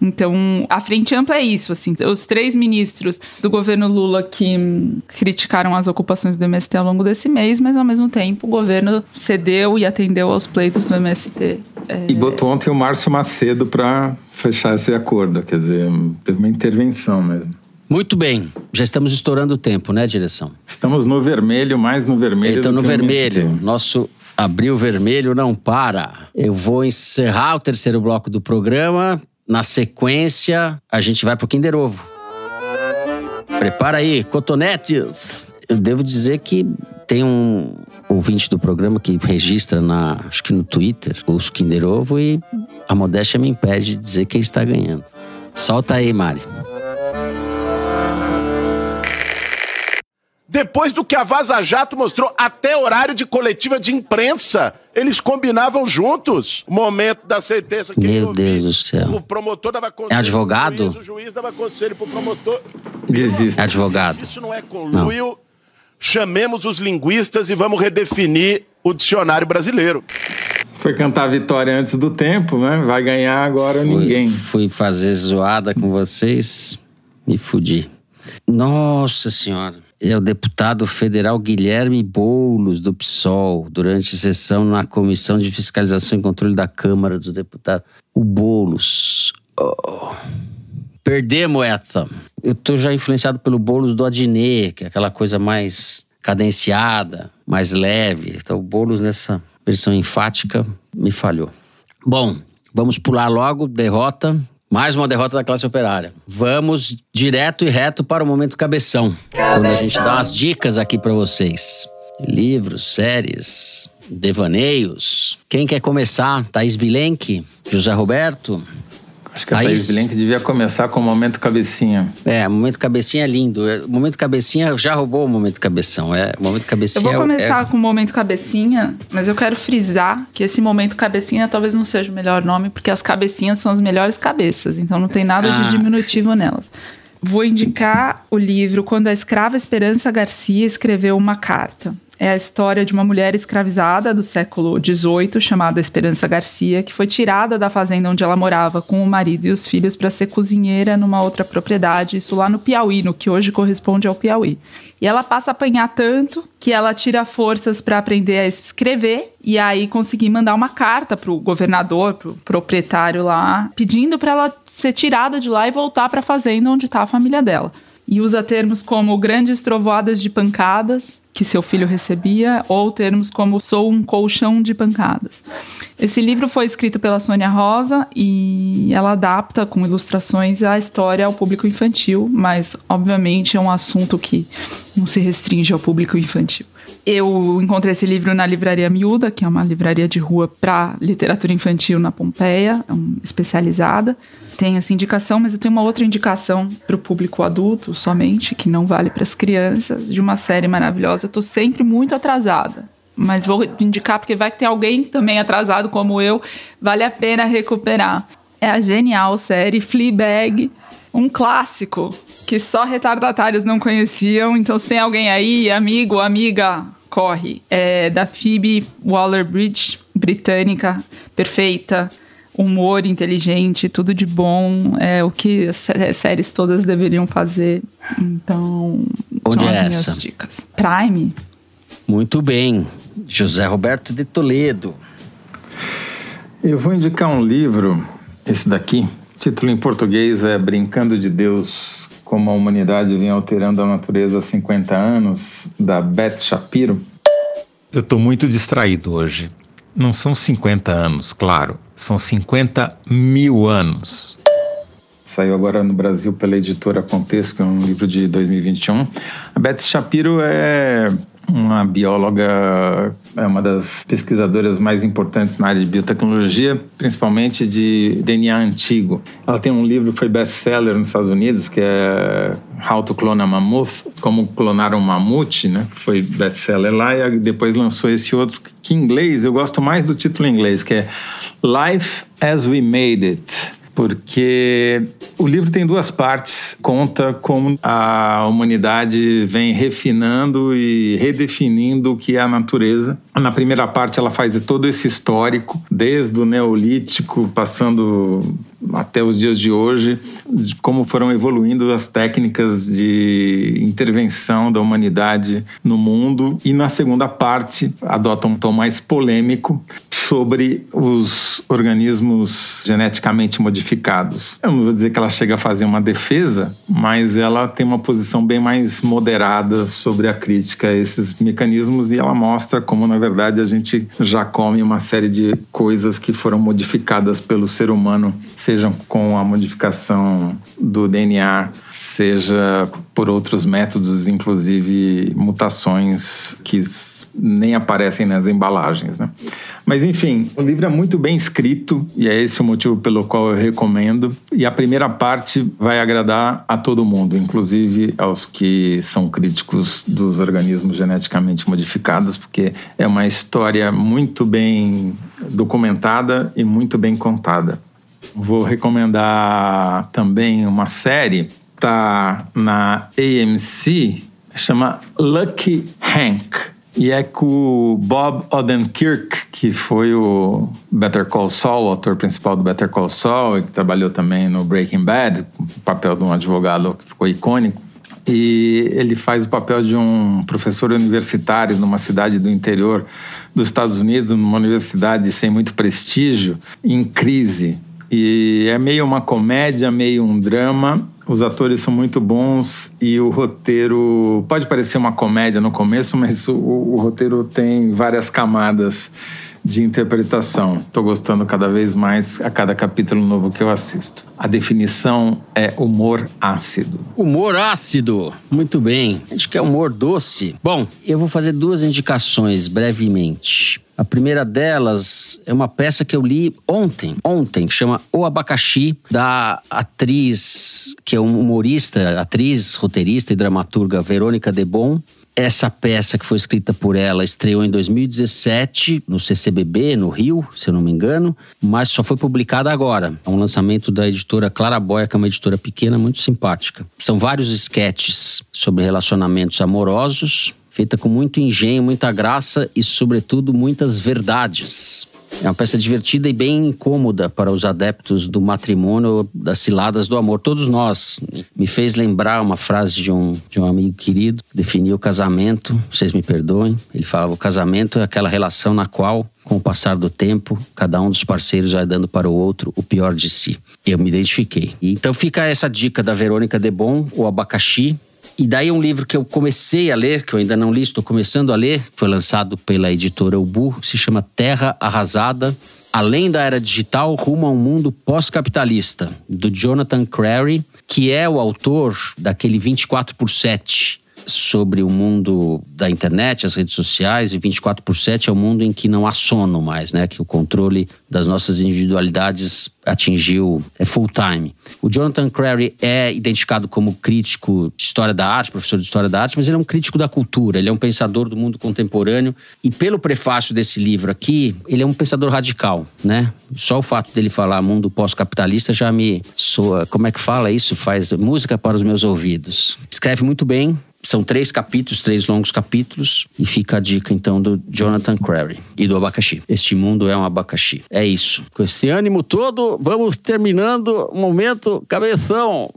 Então, a frente ampla é isso, assim, os três ministros do governo Lula que criticaram as ocupações do MST ao longo desse mês, mas ao mesmo tempo o governo cedeu e atendeu aos pleitos do MST. É... E botou ontem o Márcio Macedo para fechar esse acordo, quer dizer, teve uma intervenção mesmo. Muito bem, já estamos estourando o tempo, né, direção? Estamos no vermelho, mais no vermelho. Então, no vermelho, nosso abril vermelho não para. Eu vou encerrar o terceiro bloco do programa na sequência, a gente vai pro Kinder Ovo. Prepara aí, cotonetes. Eu devo dizer que tem um ouvinte do programa que registra na, acho que no Twitter, os Kinder Ovo e a modéstia me impede de dizer quem está ganhando. Solta aí, Mari. Depois do que a Vaza Jato mostrou até horário de coletiva de imprensa, eles combinavam juntos. O momento da sentença que Meu Deus do céu. O promotor dava conselho. É advogado? Juiz, o juiz dava conselho pro promotor. Existe. É advogado. Isso não é conluio. Não. Chamemos os linguistas e vamos redefinir o dicionário brasileiro. Foi cantar a vitória antes do tempo, né? Vai ganhar agora fui, ninguém. Fui fazer zoada com vocês, me fudi. Nossa Senhora é o deputado federal Guilherme Boulos, do PSOL, durante sessão na Comissão de Fiscalização e Controle da Câmara dos Deputados. O Boulos. Oh. Perdemos essa. Eu tô já influenciado pelo Boulos do Adnet, que é aquela coisa mais cadenciada, mais leve. Então, o Boulos nessa versão enfática me falhou. Bom, vamos pular logo, derrota. Mais uma derrota da classe operária. Vamos direto e reto para o momento cabeção. Cabeção. Quando a gente dá umas dicas aqui para vocês. Livros, séries, devaneios. Quem quer começar? Thaís Bilenque? José Roberto? Acho que a Thaís, Bilenque devia começar com o Momento Cabecinha. É, o Momento Cabecinha é lindo. O Momento Cabecinha já roubou o Momento Cabeção. É, o Momento Cabecinha Eu vou é começar é... com o Momento Cabecinha, mas eu quero frisar que esse Momento Cabecinha talvez não seja o melhor nome, porque as cabecinhas são as melhores cabeças, então não tem nada ah. de diminutivo nelas. Vou indicar o livro Quando a Escrava Esperança Garcia escreveu uma carta é a história de uma mulher escravizada do século XVIII, chamada Esperança Garcia, que foi tirada da fazenda onde ela morava com o marido e os filhos para ser cozinheira numa outra propriedade, isso lá no Piauí, no que hoje corresponde ao Piauí. E ela passa a apanhar tanto que ela tira forças para aprender a escrever e aí conseguir mandar uma carta para o governador, para o proprietário lá, pedindo para ela ser tirada de lá e voltar para a fazenda onde está a família dela. E usa termos como grandes trovoadas de pancadas, que seu filho recebia, ou termos como sou um colchão de pancadas. Esse livro foi escrito pela Sônia Rosa e ela adapta com ilustrações a história ao público infantil, mas obviamente é um assunto que não se restringe ao público infantil. Eu encontrei esse livro na Livraria Miúda, que é uma livraria de rua para literatura infantil na Pompeia, é especializada. Tem essa indicação, mas eu tenho uma outra indicação para o público adulto somente, que não vale para as crianças, de uma série maravilhosa. Eu sempre muito atrasada, mas vou indicar porque vai que tem alguém também atrasado como eu, vale a pena recuperar. é a genial série Fleabag, um clássico que só retardatários não conheciam. Então, se tem alguém aí, amigo, amiga, corre. É da Phoebe Waller-Bridge, britânica, perfeita humor inteligente, tudo de bom, é o que as séries todas deveriam fazer. Então, Onde são é as minhas essa? dicas. Prime. Muito bem. José Roberto de Toledo. Eu vou indicar um livro, esse daqui. Título em português é Brincando de Deus, como a humanidade vem alterando a natureza há 50 anos, da Beth Shapiro. Eu estou muito distraído hoje. Não são 50 anos, claro. São 50 mil anos. Saiu agora no Brasil pela editora Contexto, que é um livro de 2021. A Beth Shapiro é uma bióloga, é uma das pesquisadoras mais importantes na área de biotecnologia, principalmente de DNA antigo. Ela tem um livro que foi best-seller nos Estados Unidos, que é How to Clone a Mammoth, como clonar um mamute, né? Foi best-seller lá e depois lançou esse outro que em inglês, eu gosto mais do título em inglês, que é Life as We Made It porque o livro tem duas partes, conta como a humanidade vem refinando e redefinindo o que é a natureza. Na primeira parte ela faz todo esse histórico, desde o neolítico, passando até os dias de hoje, de como foram evoluindo as técnicas de intervenção da humanidade no mundo. E na segunda parte adota um tom mais polêmico sobre os organismos geneticamente modificados. Eu não vou dizer que ela chega a fazer uma defesa, mas ela tem uma posição bem mais moderada sobre a crítica a esses mecanismos e ela mostra como, na verdade, a gente já come uma série de coisas que foram modificadas pelo ser humano, sejam com a modificação do DNA seja por outros métodos, inclusive mutações que nem aparecem nas embalagens. Né? Mas enfim, o livro é muito bem escrito e é esse o motivo pelo qual eu recomendo. E a primeira parte vai agradar a todo mundo, inclusive aos que são críticos dos organismos geneticamente modificados, porque é uma história muito bem documentada e muito bem contada. Vou recomendar também uma série está na AMC, chama Lucky Hank. E é com o Bob Odenkirk, que foi o Better Call Saul, o ator principal do Better Call Saul, e que trabalhou também no Breaking Bad, o papel de um advogado que ficou icônico. E ele faz o papel de um professor universitário numa cidade do interior dos Estados Unidos, numa universidade sem muito prestígio, em crise. E é meio uma comédia, meio um drama. Os atores são muito bons e o roteiro pode parecer uma comédia no começo, mas o, o roteiro tem várias camadas de interpretação. Estou gostando cada vez mais a cada capítulo novo que eu assisto. A definição é humor ácido. Humor ácido, muito bem. Acho que é humor doce. Bom, eu vou fazer duas indicações brevemente. A primeira delas é uma peça que eu li ontem, ontem, que chama O Abacaxi, da atriz, que é humorista, atriz, roteirista e dramaturga Verônica Debon. Essa peça que foi escrita por ela estreou em 2017 no CCBB, no Rio, se eu não me engano, mas só foi publicada agora. É um lançamento da editora Claraboia, que é uma editora pequena, muito simpática. São vários esquetes sobre relacionamentos amorosos, feita com muito engenho, muita graça e, sobretudo, muitas verdades. É uma peça divertida e bem incômoda para os adeptos do matrimônio, das ciladas do amor. Todos nós. Me fez lembrar uma frase de um, de um amigo querido, que definia o casamento, vocês me perdoem. Ele falava: o casamento é aquela relação na qual, com o passar do tempo, cada um dos parceiros vai dando para o outro o pior de si. Eu me identifiquei. Então fica essa dica da Verônica Debon, o abacaxi, e daí um livro que eu comecei a ler, que eu ainda não li, estou começando a ler, foi lançado pela editora Ubu, se chama Terra Arrasada, Além da Era Digital, rumo a um mundo pós-capitalista, do Jonathan Crary, que é o autor daquele 24 por 7, sobre o mundo da internet, as redes sociais, e 24 por 7 é o um mundo em que não há sono mais, né? Que o controle das nossas individualidades atingiu é full time. O Jonathan Crary é identificado como crítico de história da arte, professor de história da arte, mas ele é um crítico da cultura, ele é um pensador do mundo contemporâneo e pelo prefácio desse livro aqui, ele é um pensador radical, né? Só o fato dele falar mundo pós-capitalista já me soa, como é que fala isso? Faz música para os meus ouvidos. Escreve muito bem, são três capítulos, três longos capítulos, e fica a dica então do Jonathan Crary e do abacaxi. Este mundo é um abacaxi. É isso. Com esse ânimo todo, vamos terminando o momento cabeção.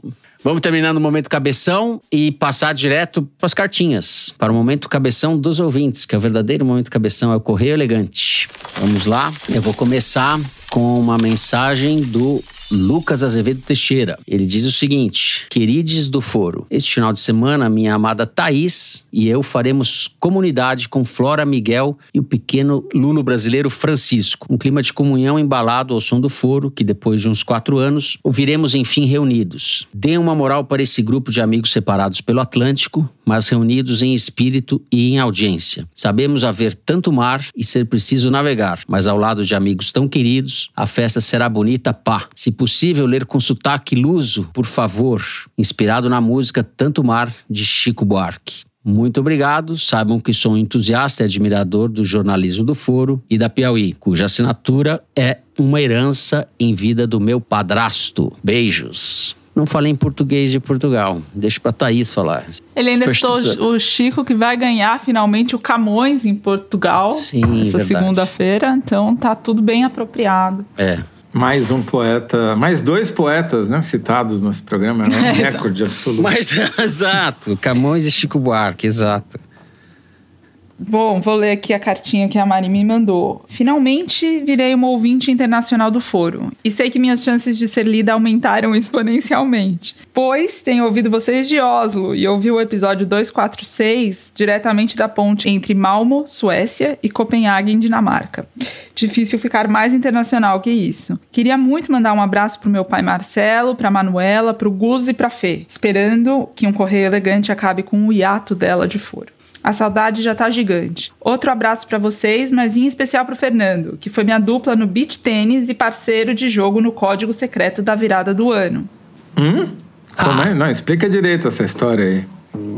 Vamos terminando o momento cabeção e passar direto para as cartinhas, para o momento cabeção dos ouvintes, que é o verdadeiro momento cabeção, é o Correio Elegante. Vamos lá, eu vou começar com uma mensagem do Lucas Azevedo Teixeira. Ele diz o seguinte: Querides do Foro, este final de semana, minha amada Thaís e eu faremos comunidade com Flora Miguel e o pequeno Lulo brasileiro Francisco. Um clima de comunhão embalado ao som do foro, que depois de uns quatro anos, ouviremos enfim reunidos. Dê uma moral para esse grupo de amigos separados pelo Atlântico, mas reunidos em espírito e em audiência. Sabemos haver tanto mar e ser preciso navegar, mas ao lado de amigos tão queridos, a festa será bonita, pá. Se possível, ler com sotaque luso, por favor, inspirado na música Tanto Mar, de Chico Buarque. Muito obrigado. Saibam que sou um entusiasta e admirador do jornalismo do Foro e da Piauí, cuja assinatura é uma herança em vida do meu padrasto. Beijos. Não falei em português de Portugal. Deixa pra Thaís falar. Ele ainda estou o Chico que vai ganhar finalmente o Camões em Portugal. Sim, essa segunda-feira. Então tá tudo bem apropriado. É. Mais um poeta, mais dois poetas, né, citados nesse programa, é um recorde absoluto. Mas, exato, Camões e Chico Buarque, exato. Bom, vou ler aqui a cartinha que a Mari me mandou. Finalmente virei uma ouvinte internacional do foro e sei que minhas chances de ser lida aumentaram exponencialmente, pois tenho ouvido vocês de Oslo e ouvi o episódio 246 diretamente da ponte entre Malmo, Suécia e Copenhague, Dinamarca. Difícil ficar mais internacional que isso. Queria muito mandar um abraço pro meu pai Marcelo, pra Manuela, pro Gus e pra Fê, esperando que um correio elegante acabe com o hiato dela de foro. A saudade já tá gigante. Outro abraço para vocês, mas em especial pro Fernando, que foi minha dupla no beach tênis e parceiro de jogo no código secreto da virada do ano. Hum? Ah. Não, não, explica direito essa história aí.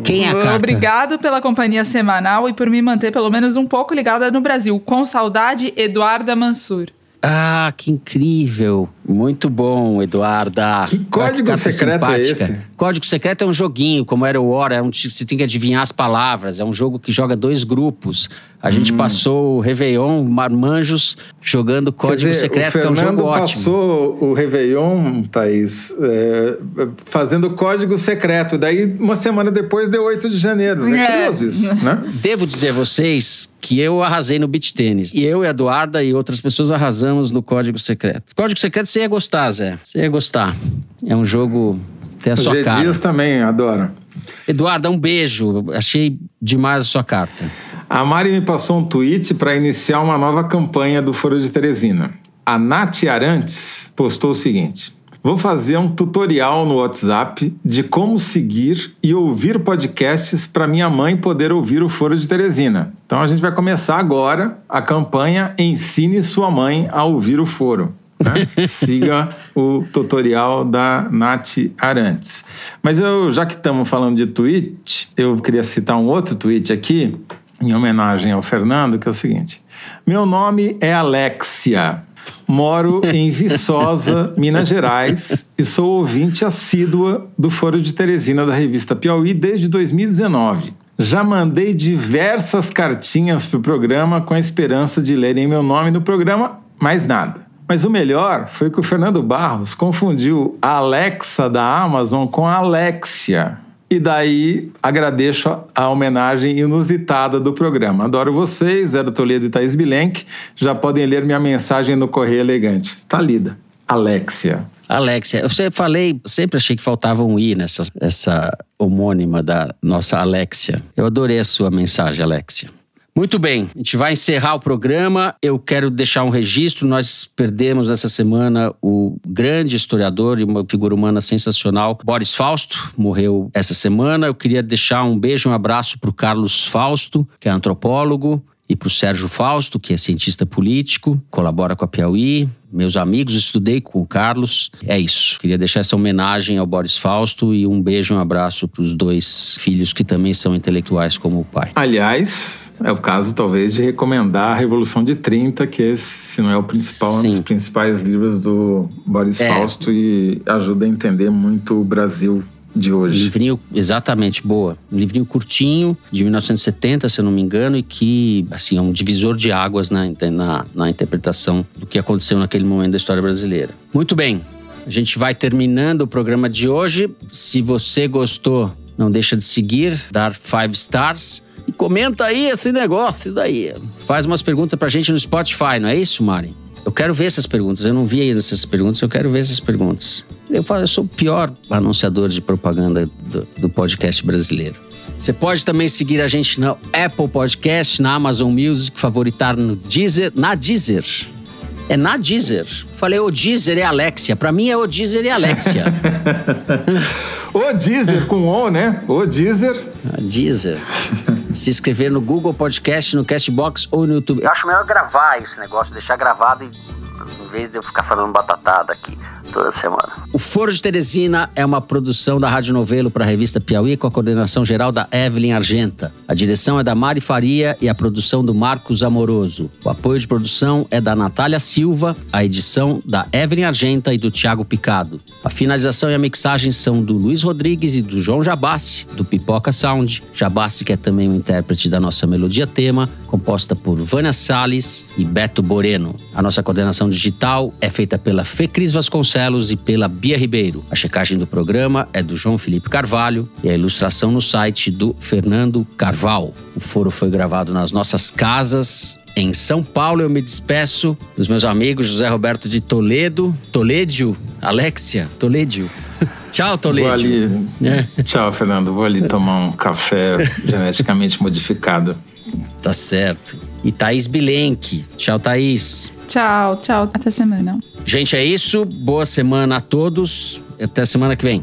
Quem é a carta? Obrigado pela companhia semanal e por me manter pelo menos um pouco ligada no Brasil. Com saudade, Eduarda Mansur. Ah, que incrível! Muito bom, Eduarda. Que código secreto é simpática. é esse? Código secreto é um joguinho, como era o War, é um, você tem que adivinhar as palavras. É um jogo que joga dois grupos. A gente hum. passou o Réveillon, Marmanjos, jogando Código dizer, Secreto, que é um jogo ótimo. passou o Réveillon, Thaís, é, fazendo Código Secreto. Daí, uma semana depois, deu 8 de janeiro. É, é curioso isso, né? Devo dizer a vocês que eu arrasei no beach tênis. E eu Eduarda e outras pessoas arrasamos no Código Secreto. Código Secreto você ia gostar, Zé. Você ia gostar. É um jogo... Tem a sua G cara. Dias também, adoro. Eduarda, um beijo. Achei demais a sua carta. A Mari me passou um tweet para iniciar uma nova campanha do Foro de Teresina. A Nath Arantes postou o seguinte: Vou fazer um tutorial no WhatsApp de como seguir e ouvir podcasts para minha mãe poder ouvir o Foro de Teresina. Então a gente vai começar agora a campanha Ensine sua mãe a ouvir o Foro. Né? Siga o tutorial da Nath Arantes. Mas eu, já que estamos falando de tweet, eu queria citar um outro tweet aqui em homenagem ao Fernando, que é o seguinte: Meu nome é Alexia. Moro em Viçosa, Minas Gerais, e sou ouvinte assídua do Foro de Teresina da revista Piauí desde 2019. Já mandei diversas cartinhas para o programa com a esperança de lerem meu nome no programa, mas nada. Mas o melhor foi que o Fernando Barros confundiu a Alexa da Amazon com a Alexia. E daí agradeço a homenagem inusitada do programa. Adoro vocês, Zero Toledo e Thaís Bilenque. Já podem ler minha mensagem no Correio Elegante. Está lida. Alexia. Alexia, eu falei, sempre achei que faltava um i nessa essa homônima da nossa Alexia. Eu adorei a sua mensagem, Alexia. Muito bem, a gente vai encerrar o programa. Eu quero deixar um registro. Nós perdemos essa semana o grande historiador e uma figura humana sensacional, Boris Fausto, morreu essa semana. Eu queria deixar um beijo, um abraço para o Carlos Fausto, que é antropólogo, e para o Sérgio Fausto, que é cientista político, colabora com a Piauí. Meus amigos, estudei com o Carlos. É isso. Queria deixar essa homenagem ao Boris Fausto e um beijo, um abraço para os dois filhos que também são intelectuais como o pai. Aliás, é o caso talvez de recomendar a Revolução de 30, que é, se não é o principal, Sim. um dos principais livros do Boris é. Fausto e ajuda a entender muito o Brasil de hoje. Um livrinho, exatamente, boa. Um livrinho curtinho, de 1970, se eu não me engano, e que, assim, é um divisor de águas na, na, na interpretação do que aconteceu naquele momento da história brasileira. Muito bem, a gente vai terminando o programa de hoje. Se você gostou, não deixa de seguir, dar five stars. E comenta aí esse negócio daí. Faz umas perguntas pra gente no Spotify, não é isso, Mari? Eu quero ver essas perguntas. Eu não vi ainda essas perguntas, eu quero ver essas perguntas. Eu falo, eu sou o pior anunciador de propaganda do, do podcast brasileiro. Você pode também seguir a gente no Apple Podcast, na Amazon Music, favoritar no Deezer, na Deezer. É na Deezer. Falei, o Deezer é Alexia. Pra mim é o Deezer e Alexia. o Deezer com O, né? O Deezer. A Deezer. Se inscrever no Google Podcast, no Castbox ou no YouTube. Eu acho melhor gravar esse negócio, deixar gravado em vez de eu ficar falando batatada aqui toda semana. O Foro de Teresina é uma produção da Rádio Novelo para a revista Piauí com a coordenação geral da Evelyn Argenta. A direção é da Mari Faria e a produção do Marcos Amoroso. O apoio de produção é da Natália Silva, a edição da Evelyn Argenta e do Tiago Picado. A finalização e a mixagem são do Luiz Rodrigues e do João Jabassi, do Pipoca Sound. Jabassi, que é também o intérprete da nossa melodia tema, composta por Vânia Salles e Beto Boreno. A nossa coordenação digital é feita pela Fecris Vasconcelos E pela Bia Ribeiro. A checagem do programa é do João Felipe Carvalho e a ilustração no site do Fernando Carval. O foro foi gravado nas nossas casas em São Paulo. Eu me despeço dos meus amigos José Roberto de Toledo, Toledo, Alexia, Toledo. Tchau, Toledo. Ali... É. Tchau, Fernando. Vou ali tomar um café geneticamente modificado. Tá certo. E Thaís Bilenque. Tchau, Thaís. Tchau, tchau. Até semana. Gente, é isso. Boa semana a todos. Até semana que vem.